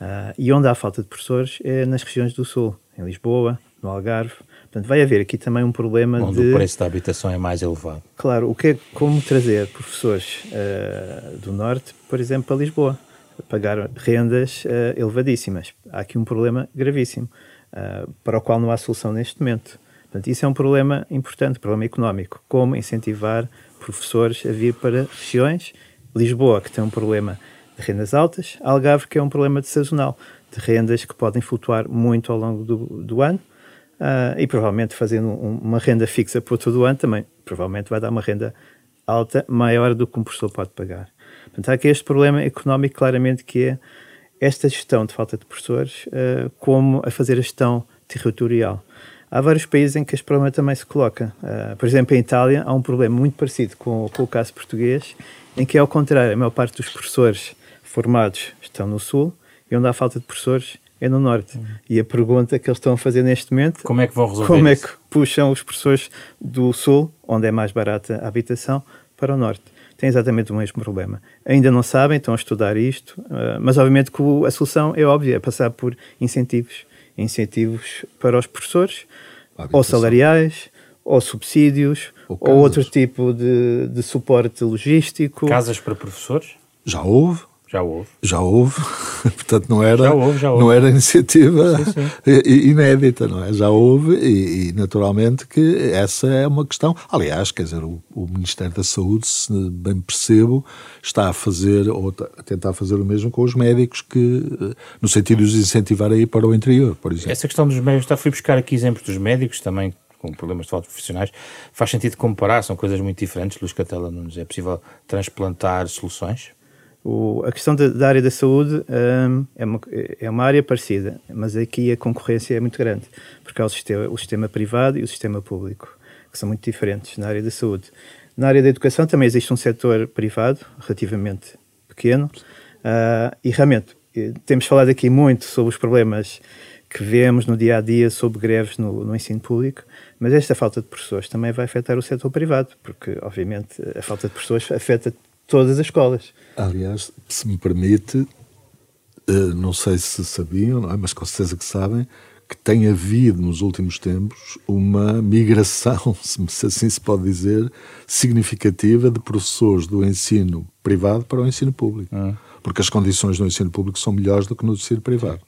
Speaker 2: Uh, e onde há falta de professores é nas regiões do Sul, em Lisboa, no Algarve. Portanto, vai haver aqui também um problema
Speaker 1: onde
Speaker 2: de...
Speaker 1: Onde o preço da habitação é mais elevado.
Speaker 2: Claro, o que é como trazer professores uh, do Norte, por exemplo, para Lisboa, pagar rendas elevadíssimas. Há aqui um problema gravíssimo, para o qual não há solução neste momento. Portanto, isso é um problema importante, problema económico. Como incentivar professores a vir para regiões, Lisboa, que tem um problema de rendas altas, Algarve, que é um problema de sazonal, de rendas que podem flutuar muito ao longo do, do ano, uh, e provavelmente fazendo um, uma renda fixa por todo o ano também, provavelmente vai dar uma renda alta maior do que um professor pode pagar. Portanto, há aqui este problema económico claramente que é esta gestão de falta de professores, uh, como a fazer a gestão territorial. Há vários países em que este problema também se coloca. Uh, por exemplo, em Itália há um problema muito parecido com, com, o caso português, em que, ao contrário, a maior parte dos professores formados estão no Sul e onde há falta de professores é no Norte. Uhum. E a pergunta que eles estão a fazer neste momento...
Speaker 1: Como é que vão resolver
Speaker 2: Como
Speaker 1: isso?
Speaker 2: é que puxam os professores do Sul, onde é mais barata a habitação, para o Norte? Tem exatamente o mesmo problema. Ainda não sabem, estão a estudar isto, uh, mas obviamente que a solução é óbvia, é passar por incentivos incentivos para os professores, ou salariais, ou subsídios, ou, ou outro tipo de, de suporte logístico.
Speaker 1: Casas para professores?
Speaker 3: Já houve.
Speaker 1: Já houve.
Speaker 3: Já houve. [LAUGHS] Portanto, não era,
Speaker 1: já houve, já houve.
Speaker 3: Não era iniciativa sim, sim. [LAUGHS] inédita, não é? Já houve e, e, naturalmente, que essa é uma questão. Aliás, quer dizer, o, o, Ministério da Saúde, se bem percebo, está a fazer, ou a tentar fazer o mesmo com os médicos, que, no sentido de os incentivar a ir para o interior, por exemplo.
Speaker 1: Essa questão dos médicos, está, fui buscar aqui exemplos dos médicos também, com problemas de falta profissionais, faz sentido comparar, são coisas muito diferentes, Luís Catela Nunes. É possível transplantar soluções?
Speaker 2: O, a questão da, área da saúde um, é, uma, é uma área parecida, mas aqui a concorrência é muito grande, porque há o sistema, o sistema privado e o sistema público, que são muito diferentes na área da saúde. Na área da educação também existe um setor privado, relativamente pequeno, uh, e realmente eh, temos falado aqui muito sobre os problemas que vemos no dia a dia sobre greves no, no, ensino público, mas esta falta de professores também vai afetar o setor privado, porque, obviamente, a falta de professores afeta todas as escolas.
Speaker 3: Aliás, se me permite, eh, não sei se sabiam, não é? mas com certeza que sabem, que tem havido nos últimos tempos uma migração, [LAUGHS] se assim se pode dizer, significativa de professores do ensino privado para o ensino público. Ah. Porque as condições no ensino público são melhores do que no ensino privado.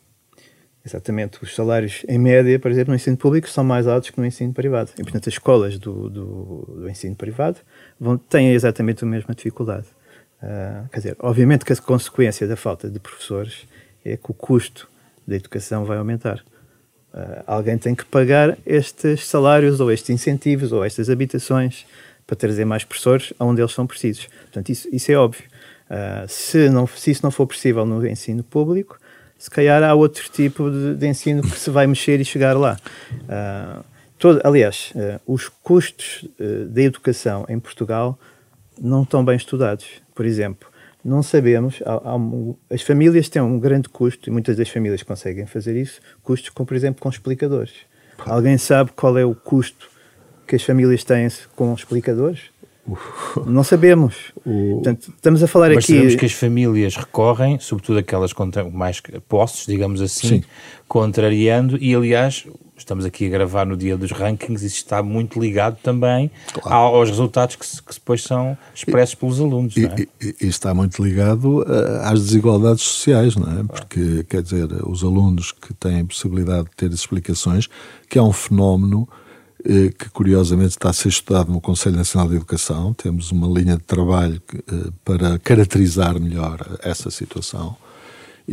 Speaker 2: Exatamente. Os salários, em média, por exemplo, no ensino público são mais altos que no ensino privado. E, portanto, as escolas do, do, do ensino privado vão, têm exatamente a mesma dificuldade. Uh, quer dizer, obviamente que a consequência da falta de professores é que o custo da educação vai aumentar. Uh, alguém tem que pagar estes salários, ou estes incentivos, ou estas habitações para trazer mais professores aonde eles são precisos. Portanto, isso, isso é óbvio. Uh, se, não, se isso não for possível no ensino público, se calhar há outro tipo de, de ensino que se vai mexer e chegar lá. Uh, todo, aliás, uh, os custos uh, da educação em Portugal não estão bem estudados. Por exemplo, não sabemos, há, há as famílias têm um grande custo, e muitas das famílias conseguem fazer isso, custos com, por exemplo, com explicadores. Alguém sabe qual é o custo que as famílias têm com explicadores? Não sabemos. O... Portanto, estamos a falar
Speaker 1: Mas
Speaker 2: aqui.
Speaker 1: sabemos que as famílias recorrem, sobretudo aquelas com mais posses, digamos assim, Sim. contrariando, e aliás, estamos aqui a gravar no dia dos rankings, isso está muito ligado também claro. aos resultados que, que, depois são expressos pelos alunos.
Speaker 3: E,
Speaker 1: é?
Speaker 3: e, e, está muito ligado uh, às desigualdades sociais, não é? Claro. Porque, quer dizer, os alunos que têm possibilidade de ter explicações, que é um fenómeno eh, que curiosamente está a ser estudado no Conselho Nacional de Educação. Temos uma linha de trabalho eh, para caracterizar melhor essa situação.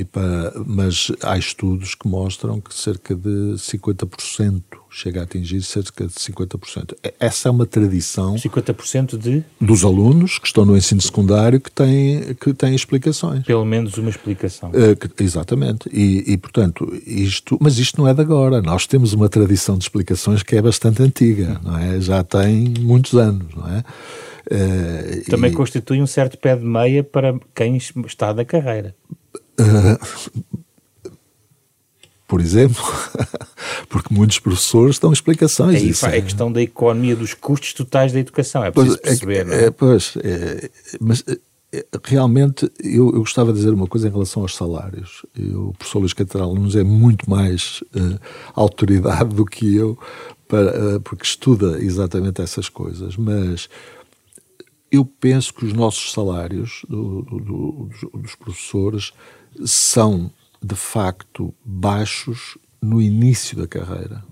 Speaker 3: Para, mas há estudos que mostram que cerca de 50% chega a atingir cerca de 50%. Essa é uma tradição.
Speaker 1: 50% de?
Speaker 3: Dos alunos que estão no ensino secundário que têm, que têm explicações.
Speaker 1: Pelo menos uma explicação.
Speaker 3: Uh, que, exatamente. E, e, portanto, isto. Mas isto não é de agora. Nós temos uma tradição de explicações que é bastante antiga, não é? Já tem muitos anos, não é?
Speaker 1: Uh, Também e... constitui um certo pé de meia para quem está da carreira.
Speaker 3: Por exemplo, [LAUGHS] porque muitos professores dão explicações.
Speaker 1: Aí é, é questão da economia dos custos totais da educação, é preciso pois, é perceber, é, não é?
Speaker 3: é pois, é, mas é, realmente eu, eu, gostava de dizer uma coisa em relação aos salários. Eu, o professor Luís Catedral nos é muito mais uh, autoridade [LAUGHS] do que eu, para, uh, porque estuda exatamente essas coisas, mas eu penso que os nossos salários do, do, do, dos professores são de facto baixos no início da carreira.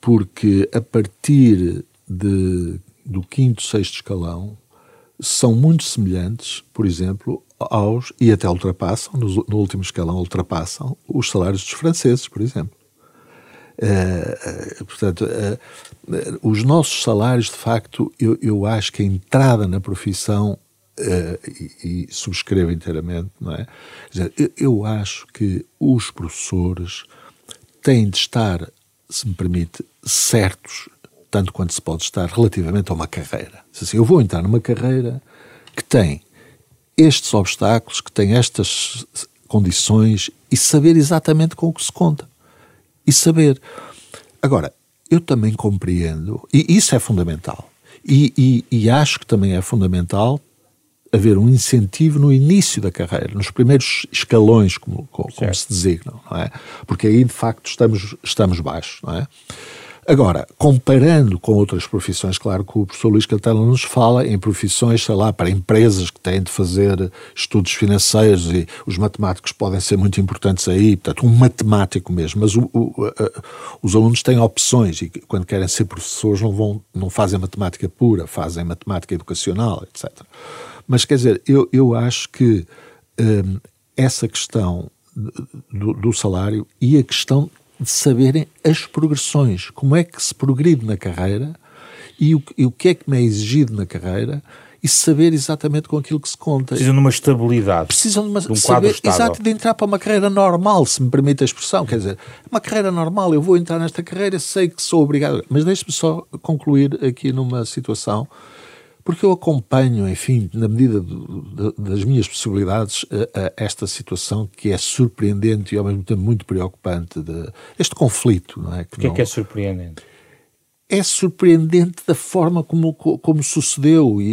Speaker 3: Porque a partir de, do quinto, sexto escalão, são muito semelhantes, por exemplo, aos, e até ultrapassam, no, no último escalão, ultrapassam os salários dos franceses, por exemplo. Uh, portanto, uh, os nossos salários, de facto, eu, eu acho que a entrada na profissão Uh, e, e, subscrevo inteiramente, não é? Dizer, eu, eu, acho que os professores têm de estar, se me permite, certos, tanto quanto se pode estar, relativamente a uma carreira. Assim, eu vou entrar numa carreira que tem estes obstáculos, que tem estas condições e saber exatamente com o que se conta. E saber. Agora, eu também compreendo, e isso é fundamental, e, e, e acho que também é fundamental haver um incentivo no início da carreira, nos primeiros escalões, como, como, se designam, não é? Porque aí, de facto, estamos, estamos baixos, não é? Agora, comparando com outras profissões, claro que o professor Luís Catela nos fala em profissões, sei lá, para empresas que têm de fazer estudos financeiros e os matemáticos podem ser muito importantes aí, portanto, um matemático mesmo, mas o, o, os alunos têm opções e quando querem ser professores não, vão, não fazem matemática pura, fazem matemática educacional, etc. Mas quer dizer, eu, eu acho que hum, essa questão do, do, salário e a questão de saberem as progressões, como é que se progride na carreira e o, e o que é que me é exigido na carreira e saber exatamente com aquilo que se conta.
Speaker 1: Precisam de uma estabilidade.
Speaker 3: Precisam de, uma, de um saber, estável. Exato, de entrar para uma carreira normal, se me permite a expressão. Quer dizer, uma carreira normal, eu vou entrar nesta carreira, sei que sou obrigado. Mas deixe-me só concluir aqui numa situação porque eu acompanho, enfim, na medida do, das minhas possibilidades, a, a esta situação que é surpreendente e ao mesmo tempo muito preocupante, de, este conflito, não é?
Speaker 1: Que Porquê não, é que é surpreendente?
Speaker 3: É surpreendente da forma como, como sucedeu e,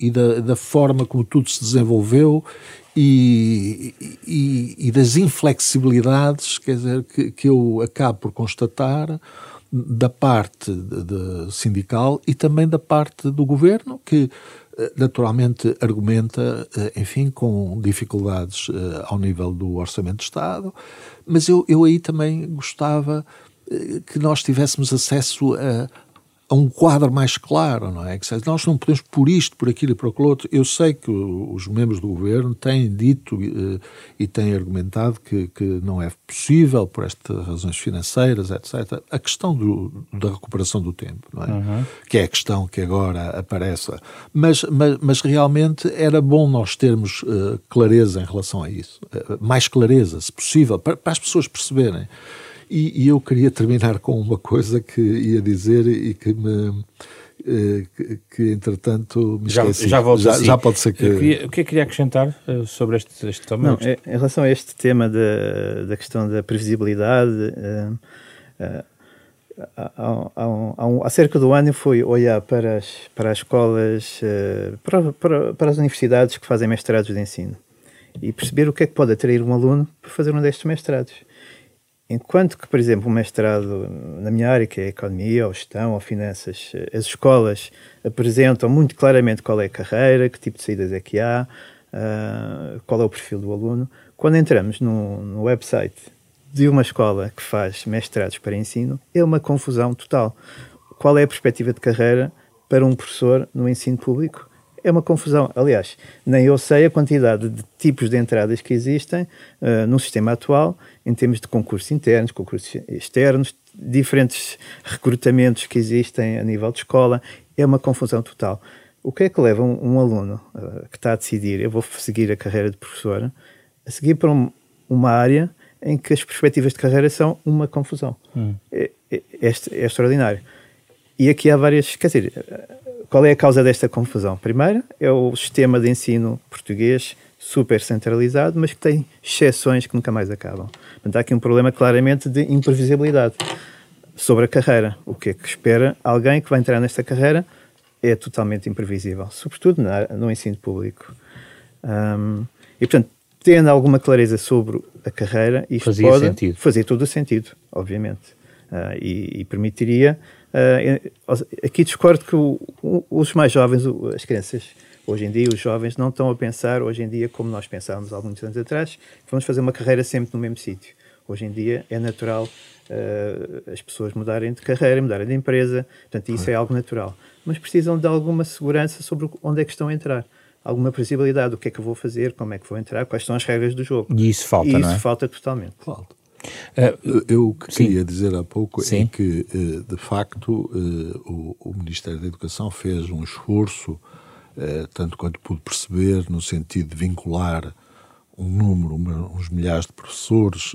Speaker 3: e, e da, da, forma como tudo se desenvolveu e, e das inflexibilidades, quer dizer, que, que eu acabo por constatar da parte de, sindical e também da parte do governo, que eh, naturalmente argumenta, eh, enfim, com dificuldades eh, ao nível do Orçamento de Estado, mas eu, eu aí também gostava que nós tivéssemos acesso a, a um quadro mais claro, não é? Que nós não podemos por isto, por aquilo e por aquilo outro. Eu sei que os membros do governo têm dito uh, e têm argumentado que, que não é possível por estas razões financeiras, etc. A questão do, da recuperação do tempo, não é? Uhum. Que é a questão que agora aparece. Mas, mas, mas realmente era bom nós termos uh, clareza em relação a isso. Uh, mais clareza, se possível, para, para as pessoas perceberem. E, e, eu queria terminar com uma coisa que ia dizer e que me. Eh, que, que entretanto me esqueci.
Speaker 1: Já, já, já,
Speaker 3: assim. já pode ser que.
Speaker 1: Queria, o que é que queria acrescentar eh, sobre este, este tema?
Speaker 2: Não, é, em relação a este tema de, da questão da previsibilidade, uh, uh, há, há, há, há, cerca do ano foi olhar para as, para as escolas, uh, para, para, para, as universidades que fazem mestrados de ensino e perceber o que é que pode atrair um aluno para fazer um destes mestrados. Enquanto que, por exemplo, um mestrado na minha área, que é economia, ou gestão, ou finanças, as escolas apresentam muito claramente qual é a carreira, que tipo de saídas é que há, uh, qual é o perfil do aluno. Quando entramos no, no website de uma escola que faz mestrados para ensino, é uma confusão total. Qual é a perspectiva de carreira para um professor no ensino público? É uma confusão. Aliás, nem eu sei a quantidade de tipos de entradas que existem uh, no sistema atual, em termos de concursos internos, concursos externos, diferentes recrutamentos que existem a nível de escola. É uma confusão total. O que é que leva um, um aluno uh, que está a decidir, eu vou seguir a carreira de professor, a seguir para um, uma área em que as perspectivas de carreira são uma confusão? Hum. É, é, é, é extraordinário. E aqui há várias, quer dizer, qual é a causa desta confusão? Primeiro, é o sistema de ensino português super centralizado, mas que tem exceções que nunca mais acabam. Portanto, há aqui um problema claramente de imprevisibilidade sobre a carreira. O que é que espera alguém que vai entrar nesta carreira é totalmente imprevisível, sobretudo na, no ensino público. Um, e, portanto, tendo alguma clareza sobre a carreira, isto
Speaker 1: Fazia
Speaker 2: pode
Speaker 1: sentido.
Speaker 2: fazer todo o sentido, obviamente. Uh, e, e, permitiria. Uh, aqui discordo que o, o, os mais jovens, as crianças, hoje em dia, os jovens não estão a pensar, hoje em dia, como nós pensávamos há muitos anos atrás, que vamos fazer uma carreira sempre no mesmo sítio. Hoje em dia é natural uh, as pessoas mudarem de carreira, mudarem de empresa, portanto, isso é algo natural. Mas precisam de alguma segurança sobre onde é que estão a entrar alguma previsibilidade, o que é que eu vou fazer, como é que vou entrar, quais são as regras do jogo.
Speaker 1: E isso falta,
Speaker 2: e
Speaker 1: não
Speaker 2: isso
Speaker 1: é?
Speaker 2: falta totalmente.
Speaker 3: Falta. Uh, eu que queria dizer há pouco
Speaker 1: sim.
Speaker 3: é que, uh, de facto, uh, o, o, Ministério da Educação fez um esforço, tanto quanto pude perceber, no sentido de vincular um número, uma, uns milhares de professores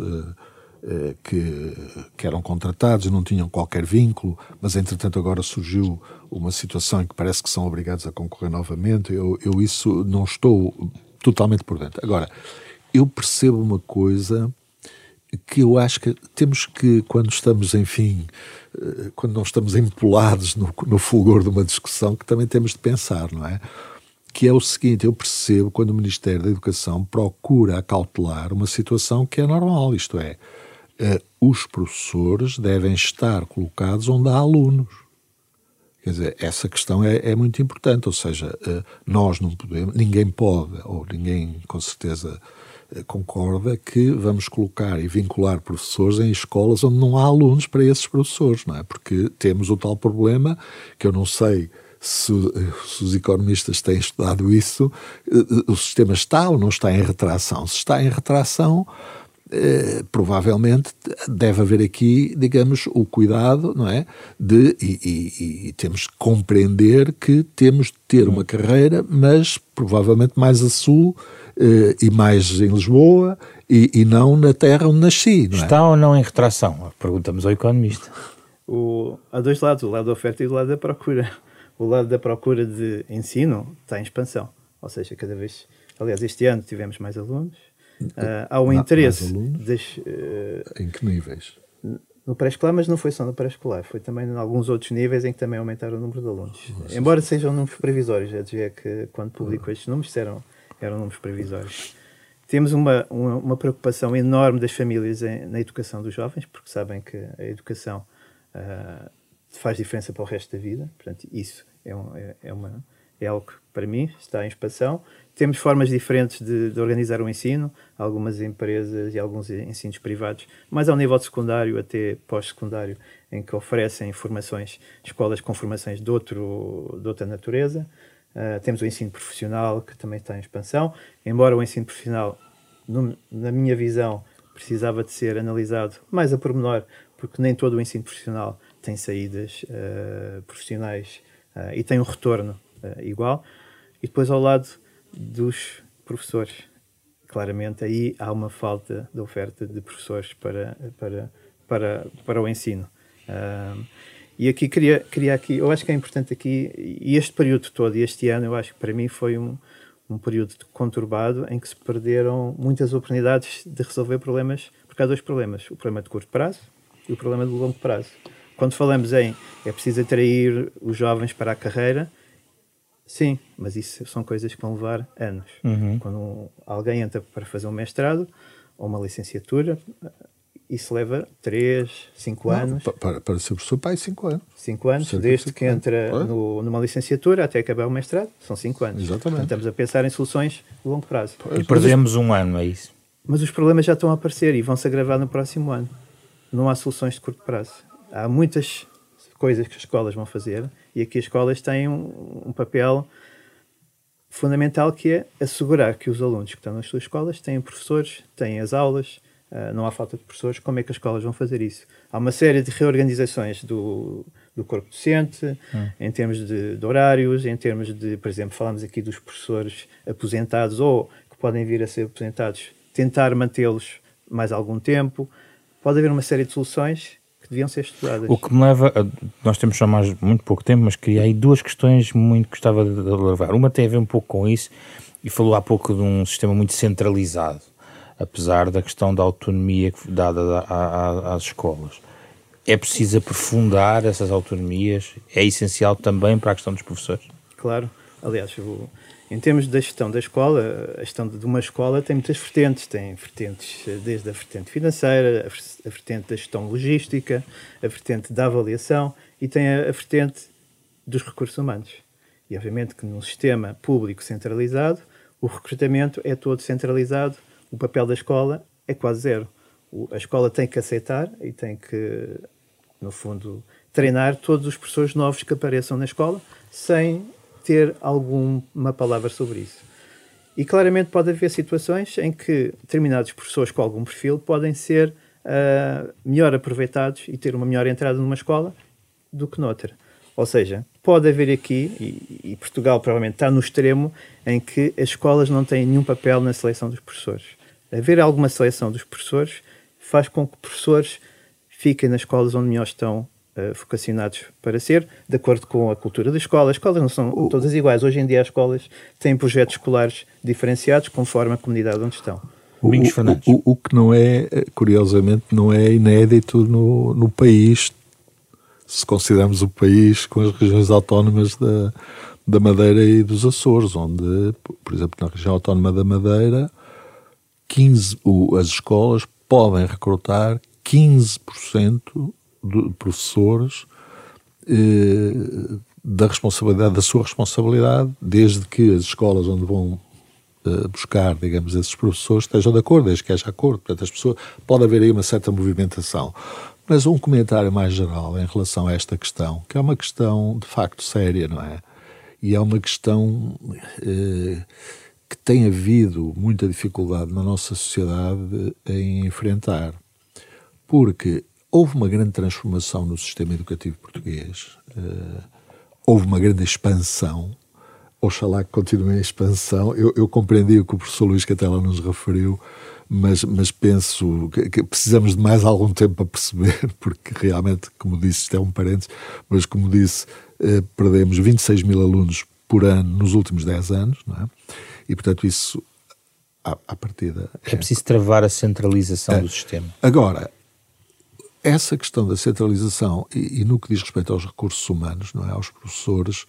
Speaker 3: que, que, eram contratados e não tinham qualquer vínculo, mas entretanto agora surgiu uma situação em que parece que são obrigados a concorrer novamente. Eu, eu isso não estou totalmente por dentro. Agora, eu percebo uma coisa que eu acho que temos que, quando estamos, enfim, quando não estamos empolados no, no fulgor de uma discussão, que também temos de pensar, não é? Que é o seguinte: eu percebo quando o Ministério da Educação procura acautelar uma situação que é normal, isto é, os professores devem estar colocados onde há alunos. Quer dizer, essa questão é, é, muito importante, ou seja, nós não podemos, ninguém pode, ou ninguém com certeza concorda que vamos colocar e vincular professores em escolas onde não há alunos para esses professores, não é? Porque temos o tal problema que eu não sei se, se, os economistas têm estudado isso, o sistema está ou não está em retração. Se está em retração, eh, provavelmente deve haver aqui, digamos, o cuidado, não é? De, e, e, e, temos que compreender que temos de ter uma carreira, mas provavelmente mais a sul eh, e mais em Lisboa e, e, não na terra onde nasci. Não é?
Speaker 1: Está ou não em retração? Perguntamos ao economista.
Speaker 2: O, há dois lados, o lado da oferta e o lado da procura. O lado da procura de ensino está em expansão, ou seja, cada vez. Aliás, este ano tivemos mais alunos. Uh, há um interesse.
Speaker 3: Uh, em que níveis?
Speaker 2: No pré-escolar, mas não foi só no pré-escolar, foi também em alguns outros níveis em que também aumentaram o número de alunos. Nossa. Embora sejam números provisórios, já dizia que quando publicou estes números eram, eram números provisórios. Temos uma, uma, uma preocupação enorme das famílias em, na educação dos jovens, porque sabem que a educação uh, faz diferença para o resto da vida. Portanto, isso é, um, é, é, uma, é algo que, para mim, está em expansão. Temos formas diferentes de, de, organizar o ensino, algumas empresas e alguns ensinos privados, mais ao nível de secundário até pós-secundário, em que oferecem formações, escolas com formações de, outro, de outra natureza. Uh, temos o ensino profissional, que também está em expansão, embora o ensino profissional, no, na minha visão, precisava de ser analisado mais a pormenor, porque nem todo o ensino profissional tem saídas uh, profissionais uh, e tem um retorno igual. E depois, ao lado dos professores, claramente aí há uma falta de oferta de professores para, para, para, para o ensino. e aqui queria, queria aqui, eu acho que é importante aqui, e este período todo, este ano, eu acho que para mim foi um, um período conturbado em que se perderam muitas oportunidades de resolver problemas, porque há dois problemas: o problema de curto prazo e o problema de longo prazo. Quando falamos em é preciso atrair os jovens para a carreira, sim, mas isso são coisas que vão levar anos.
Speaker 1: Uhum.
Speaker 2: Quando alguém entra para fazer um mestrado ou uma licenciatura, isso leva 3, 5 anos.
Speaker 3: Para, para ser professor, pai, 5 anos.
Speaker 2: 5 anos,
Speaker 3: Cerca
Speaker 2: desde
Speaker 3: cinco
Speaker 2: que entra no, numa licenciatura até acabar o mestrado, são 5 anos.
Speaker 3: Exatamente.
Speaker 2: Portanto, estamos a pensar em soluções de longo prazo.
Speaker 1: E perdemos um ano, é isso?
Speaker 2: Mas os problemas já estão a aparecer e vão se agravar no próximo ano. Não há soluções de curto prazo. Há muitas coisas que as escolas vão fazer e aqui as escolas têm um, um papel fundamental que é assegurar que os alunos que estão nas suas escolas têm professores, têm as aulas, uh, não há falta de professores. Como é que as escolas vão fazer isso? Há uma série de reorganizações do, do corpo docente,
Speaker 1: hum.
Speaker 2: em termos de, de, horários, em termos de, por exemplo, falamos aqui dos professores aposentados ou que podem vir a ser aposentados, tentar mantê-los mais algum tempo. Pode haver uma série de soluções que deviam ser estudadas.
Speaker 1: O que me leva, a, nós temos só mais muito pouco tempo, mas queria aí duas questões muito que gostava de, levar. Uma tem a ver um pouco com isso, e falou há pouco de um sistema muito centralizado, apesar da questão da autonomia dada às escolas. É preciso aprofundar essas autonomias? É essencial também para a questão dos professores?
Speaker 2: Claro. Aliás, o, em termos da gestão da escola, a gestão de uma escola tem muitas vertentes. Tem vertentes eh, desde a vertente financeira, a vertente da gestão logística, a vertente da avaliação e tem a, vertente dos recursos humanos. E obviamente que num sistema público centralizado, o recrutamento é todo centralizado, o papel da escola é quase zero. A escola tem que aceitar e tem que, no fundo, treinar todos os professores novos que apareçam na escola sem ter alguma palavra sobre isso. E claramente pode haver situações em que determinados professores com algum perfil podem ser uh, melhor aproveitados e ter uma melhor entrada numa escola do que noutra. Ou seja, pode haver aqui, e, e, Portugal provavelmente está no extremo, em que as escolas não têm nenhum papel na seleção dos professores. Haver alguma seleção dos professores faz com que professores fiquem nas escolas onde melhor estão uh, vocacionados para ser, de acordo com a cultura da escola. As escolas não são o... todas iguais. Hoje em dia as escolas têm projetos escolares diferenciados conforme a comunidade onde estão.
Speaker 3: O, o, o, que não é, curiosamente, não é inédito no, no país, se considerarmos o país com as regiões autónomas da, da Madeira e dos Açores, onde, por exemplo, na região autónoma da Madeira, 15, o, as escolas podem recrutar 15% de professores eh, da responsabilidade, da sua responsabilidade, desde que as escolas onde vão eh, buscar, digamos, esses professores estejam de acordo, desde que haja acordo. Portanto, as pessoas, pode haver aí uma certa movimentação. Mas um comentário mais geral em relação a esta questão, que é uma questão de facto séria, não é? E é uma questão eh, que tem havido muita dificuldade na nossa sociedade em enfrentar. Porque houve uma grande transformação no sistema educativo português, uh, houve uma grande expansão, oxalá que continue em expansão. Eu, eu, compreendi o que o professor Luís Catela nos referiu, mas, mas penso que, que, precisamos de mais algum tempo para perceber, [LAUGHS] porque realmente, como disse, isto é um parênteses, mas como disse, uh, perdemos 26 mil alunos por ano nos últimos 10 anos, não é? E, portanto, isso à, à partida.
Speaker 1: É, é preciso travar a centralização é. do sistema.
Speaker 3: Agora, essa questão da centralização e, e, no que diz respeito aos recursos humanos, não é, aos professores,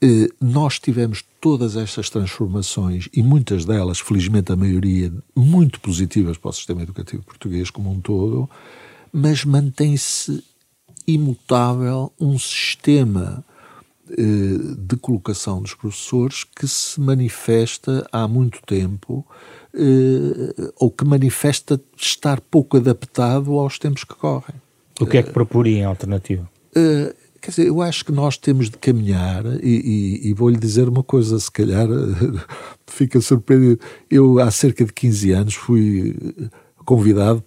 Speaker 3: eh, nós tivemos todas estas transformações e muitas delas, felizmente a maioria, muito positivas para o sistema educativo português como um todo, mas mantém-se imutável um sistema de colocação dos professores que se manifesta há muito tempo uh, ou que manifesta estar pouco adaptado aos tempos que correm.
Speaker 1: O que é que proporia em alternativa?
Speaker 3: Uh, quer dizer, eu acho que nós temos de caminhar e, e, e vou-lhe dizer uma coisa, se calhar [LAUGHS] fica surpreendido. Eu, há cerca de 15 anos, fui convidado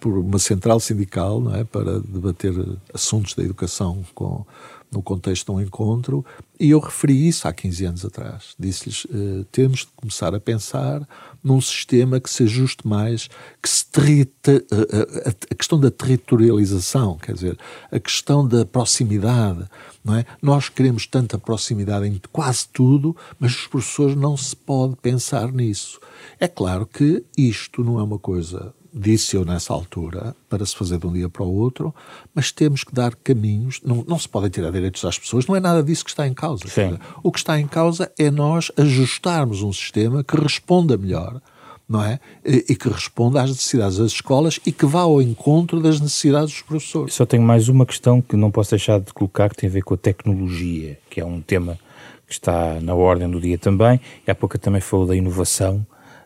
Speaker 3: por uma central sindical não é, para debater assuntos da educação com no contexto de um encontro, e eu referi isso há 15 anos atrás. Disse-lhes: uh, temos de começar a pensar num sistema que se ajuste mais, que se terita, uh, a, a, questão da territorialização, quer dizer, a questão da proximidade. Não é? Nós queremos tanta proximidade em quase tudo, mas os professores não se pode pensar nisso. É claro que isto não é uma coisa disse eu nessa altura, para se fazer de um dia para o outro, mas temos que dar caminhos, não, não se podem tirar direitos às pessoas, não é nada disso que está em causa.
Speaker 1: Sim.
Speaker 3: O que está em causa é nós ajustarmos um sistema que responda melhor, não é? E, e que responda às necessidades das escolas e que vá ao encontro das necessidades dos professores.
Speaker 1: Só tenho mais uma questão que não posso deixar de colocar, que tem a ver com a tecnologia, que é um tema que está na ordem do dia também, e há pouco também falou da inovação,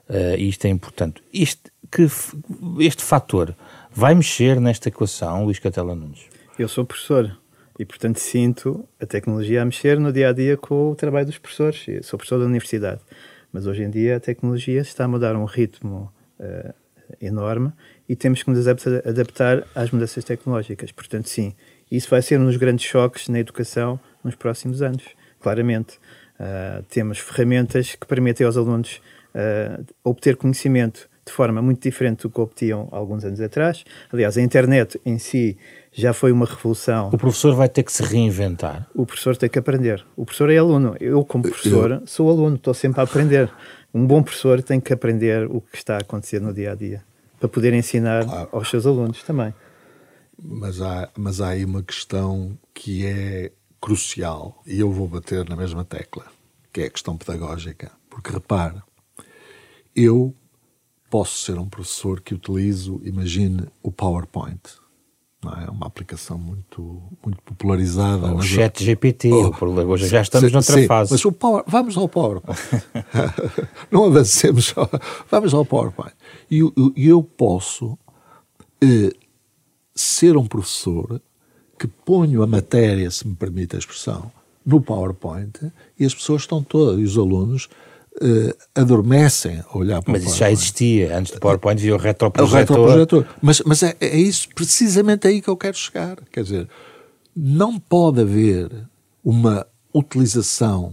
Speaker 1: uh, e isto é importante. Isto que este fator vai mexer nesta equação, Luís Catela Nunes?
Speaker 2: Eu sou professor e, portanto, sinto a tecnologia a mexer no dia a dia com o trabalho dos professores. Eu sou professor da universidade, mas hoje em dia a tecnologia está a mudar um ritmo uh, enorme e temos que nos adaptar às mudanças tecnológicas. Portanto, sim, isso vai ser um dos grandes choques na educação nos próximos anos, claramente. Uh, temos ferramentas que permitem aos alunos uh, obter conhecimento de forma muito diferente do que obtinham alguns anos atrás. Aliás, a internet em si já foi uma revolução.
Speaker 1: O professor vai ter que se reinventar.
Speaker 2: O professor tem que aprender. O professor é aluno. Eu, como professor, Eu... sou aluno, estou sempre a aprender. Um bom professor tem que aprender o que está a acontecer no dia a dia para poder ensinar claro. aos seus alunos também.
Speaker 3: Mas há, mas há aí uma questão que é crucial e eu vou bater na mesma tecla, que é a questão pedagógica. Porque repare, eu posso ser um professor que utilizo, imagine, o PowerPoint. Não é? é uma aplicação muito, muito popularizada.
Speaker 1: O chat GPT, oh, hoje já estamos sim, noutra
Speaker 3: sim,
Speaker 1: fase.
Speaker 3: Mas o power, vamos ao PowerPoint. [LAUGHS] Não avancemos, [LAUGHS] vamos ao PowerPoint. E eu, eu posso eh, ser um professor que ponho a matéria, se me permite a expressão, no PowerPoint e as pessoas estão todas, e os alunos uh, adormecem a olhar para
Speaker 1: mas
Speaker 3: o
Speaker 1: Mas isso já existia, antes do PowerPoint havia o retroprojetor.
Speaker 3: O retroprojetor. Mas, mas é, é isso precisamente aí que eu quero chegar. Quer dizer, não pode haver uma utilização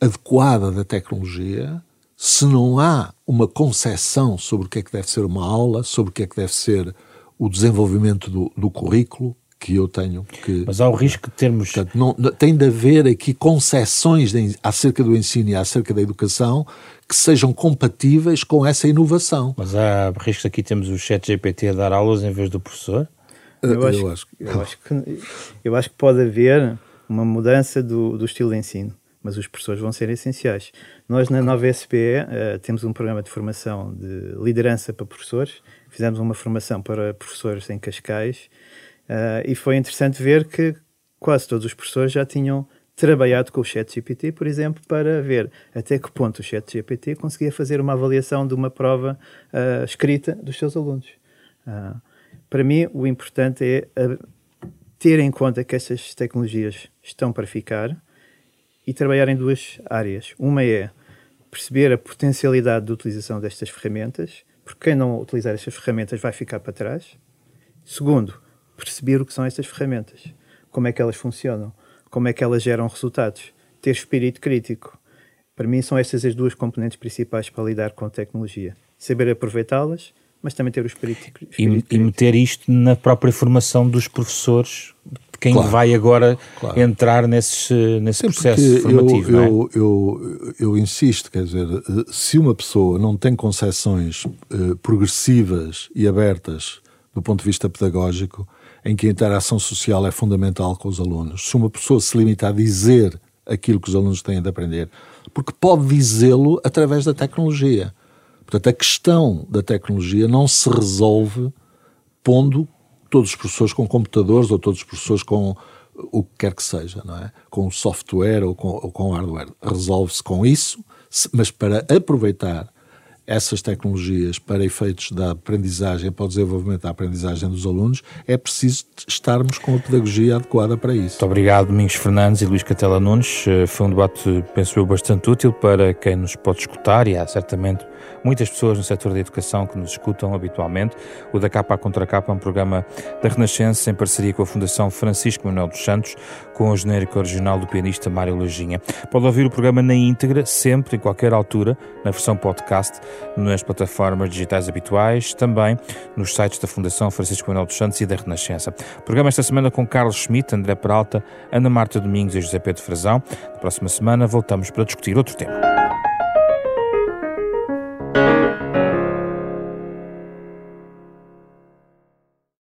Speaker 3: adequada da tecnologia se não há uma concepção sobre o que é que deve ser uma aula, sobre o que é que deve ser o desenvolvimento do, do currículo, que eu tenho que.
Speaker 1: Mas há o risco de termos.
Speaker 3: Portanto, não, tem de haver aqui concessões de, acerca do ensino e acerca da educação que sejam compatíveis com essa inovação.
Speaker 1: Mas há risco aqui temos o chat GPT a dar aulas em vez do professor?
Speaker 2: Eu acho, eu acho, eu acho, que, eu acho que pode haver uma mudança do, do estilo de ensino, mas os professores vão ser essenciais. Nós, na nova SPE, uh, temos um programa de formação de liderança para professores. Fizemos uma formação para professores em Cascais Uh, e foi interessante ver que quase todos os professores já tinham trabalhado com o ChatGPT, por exemplo, para ver até que ponto o ChatGPT conseguia fazer uma avaliação de uma prova uh, escrita dos seus alunos. Uh, para mim, o importante é ter em conta que estas tecnologias estão para ficar e trabalhar em duas áreas. Uma é perceber a potencialidade de utilização destas ferramentas, porque quem não utilizar estas ferramentas vai ficar para trás. Segundo, perceber o que são estas ferramentas, como é que elas funcionam, como é que elas geram resultados, ter espírito crítico. Para mim, são estas as duas componentes principais para lidar com a tecnologia. Saber aproveitá-las, mas também ter o espírito, espírito
Speaker 1: e,
Speaker 2: crítico.
Speaker 1: E meter isto na própria formação dos professores, de quem claro, vai agora claro. entrar nesse, nesse processo formativo.
Speaker 3: Eu,
Speaker 1: é?
Speaker 3: eu, eu, eu, insisto, quer dizer, se uma pessoa não tem concepções uh, progressivas e abertas do ponto de vista pedagógico, em que a interação social é fundamental com os alunos. Se uma pessoa se limita a dizer aquilo que os alunos têm de aprender, porque pode dizê-lo através da tecnologia. Portanto, a questão da tecnologia não se resolve pondo todos os professores com computadores ou todos os professores com o que quer que seja, não é? Com software ou com, ou com hardware. Resolve-se com isso, mas para aproveitar essas tecnologias para efeitos da aprendizagem, para o desenvolvimento da aprendizagem dos alunos, é preciso estarmos com a pedagogia adequada para isso.
Speaker 1: Muito obrigado, Domingos Fernandes e Luís Catela Nunes. Eh, foi um debate, penso eu, bastante útil para quem nos pode escutar e há certamente muitas pessoas no setor da educação que nos escutam habitualmente. O Da Capa à Contra Capa é um programa da Renascença em parceria com a Fundação Francisco Manuel dos Santos, com o genérico original do pianista Mário Lajinha. Pode ouvir o programa na íntegra, sempre, em qualquer altura, na versão podcast, nas plataformas digitais habituais, também nos sites da Fundação Francisco Manuel dos Santos e da Renascença. Programa esta semana com Carlos Schmidt, André Peralta, Ana Marta Domingos e José Pedro Frazão. Na próxima semana voltamos para discutir outro tema.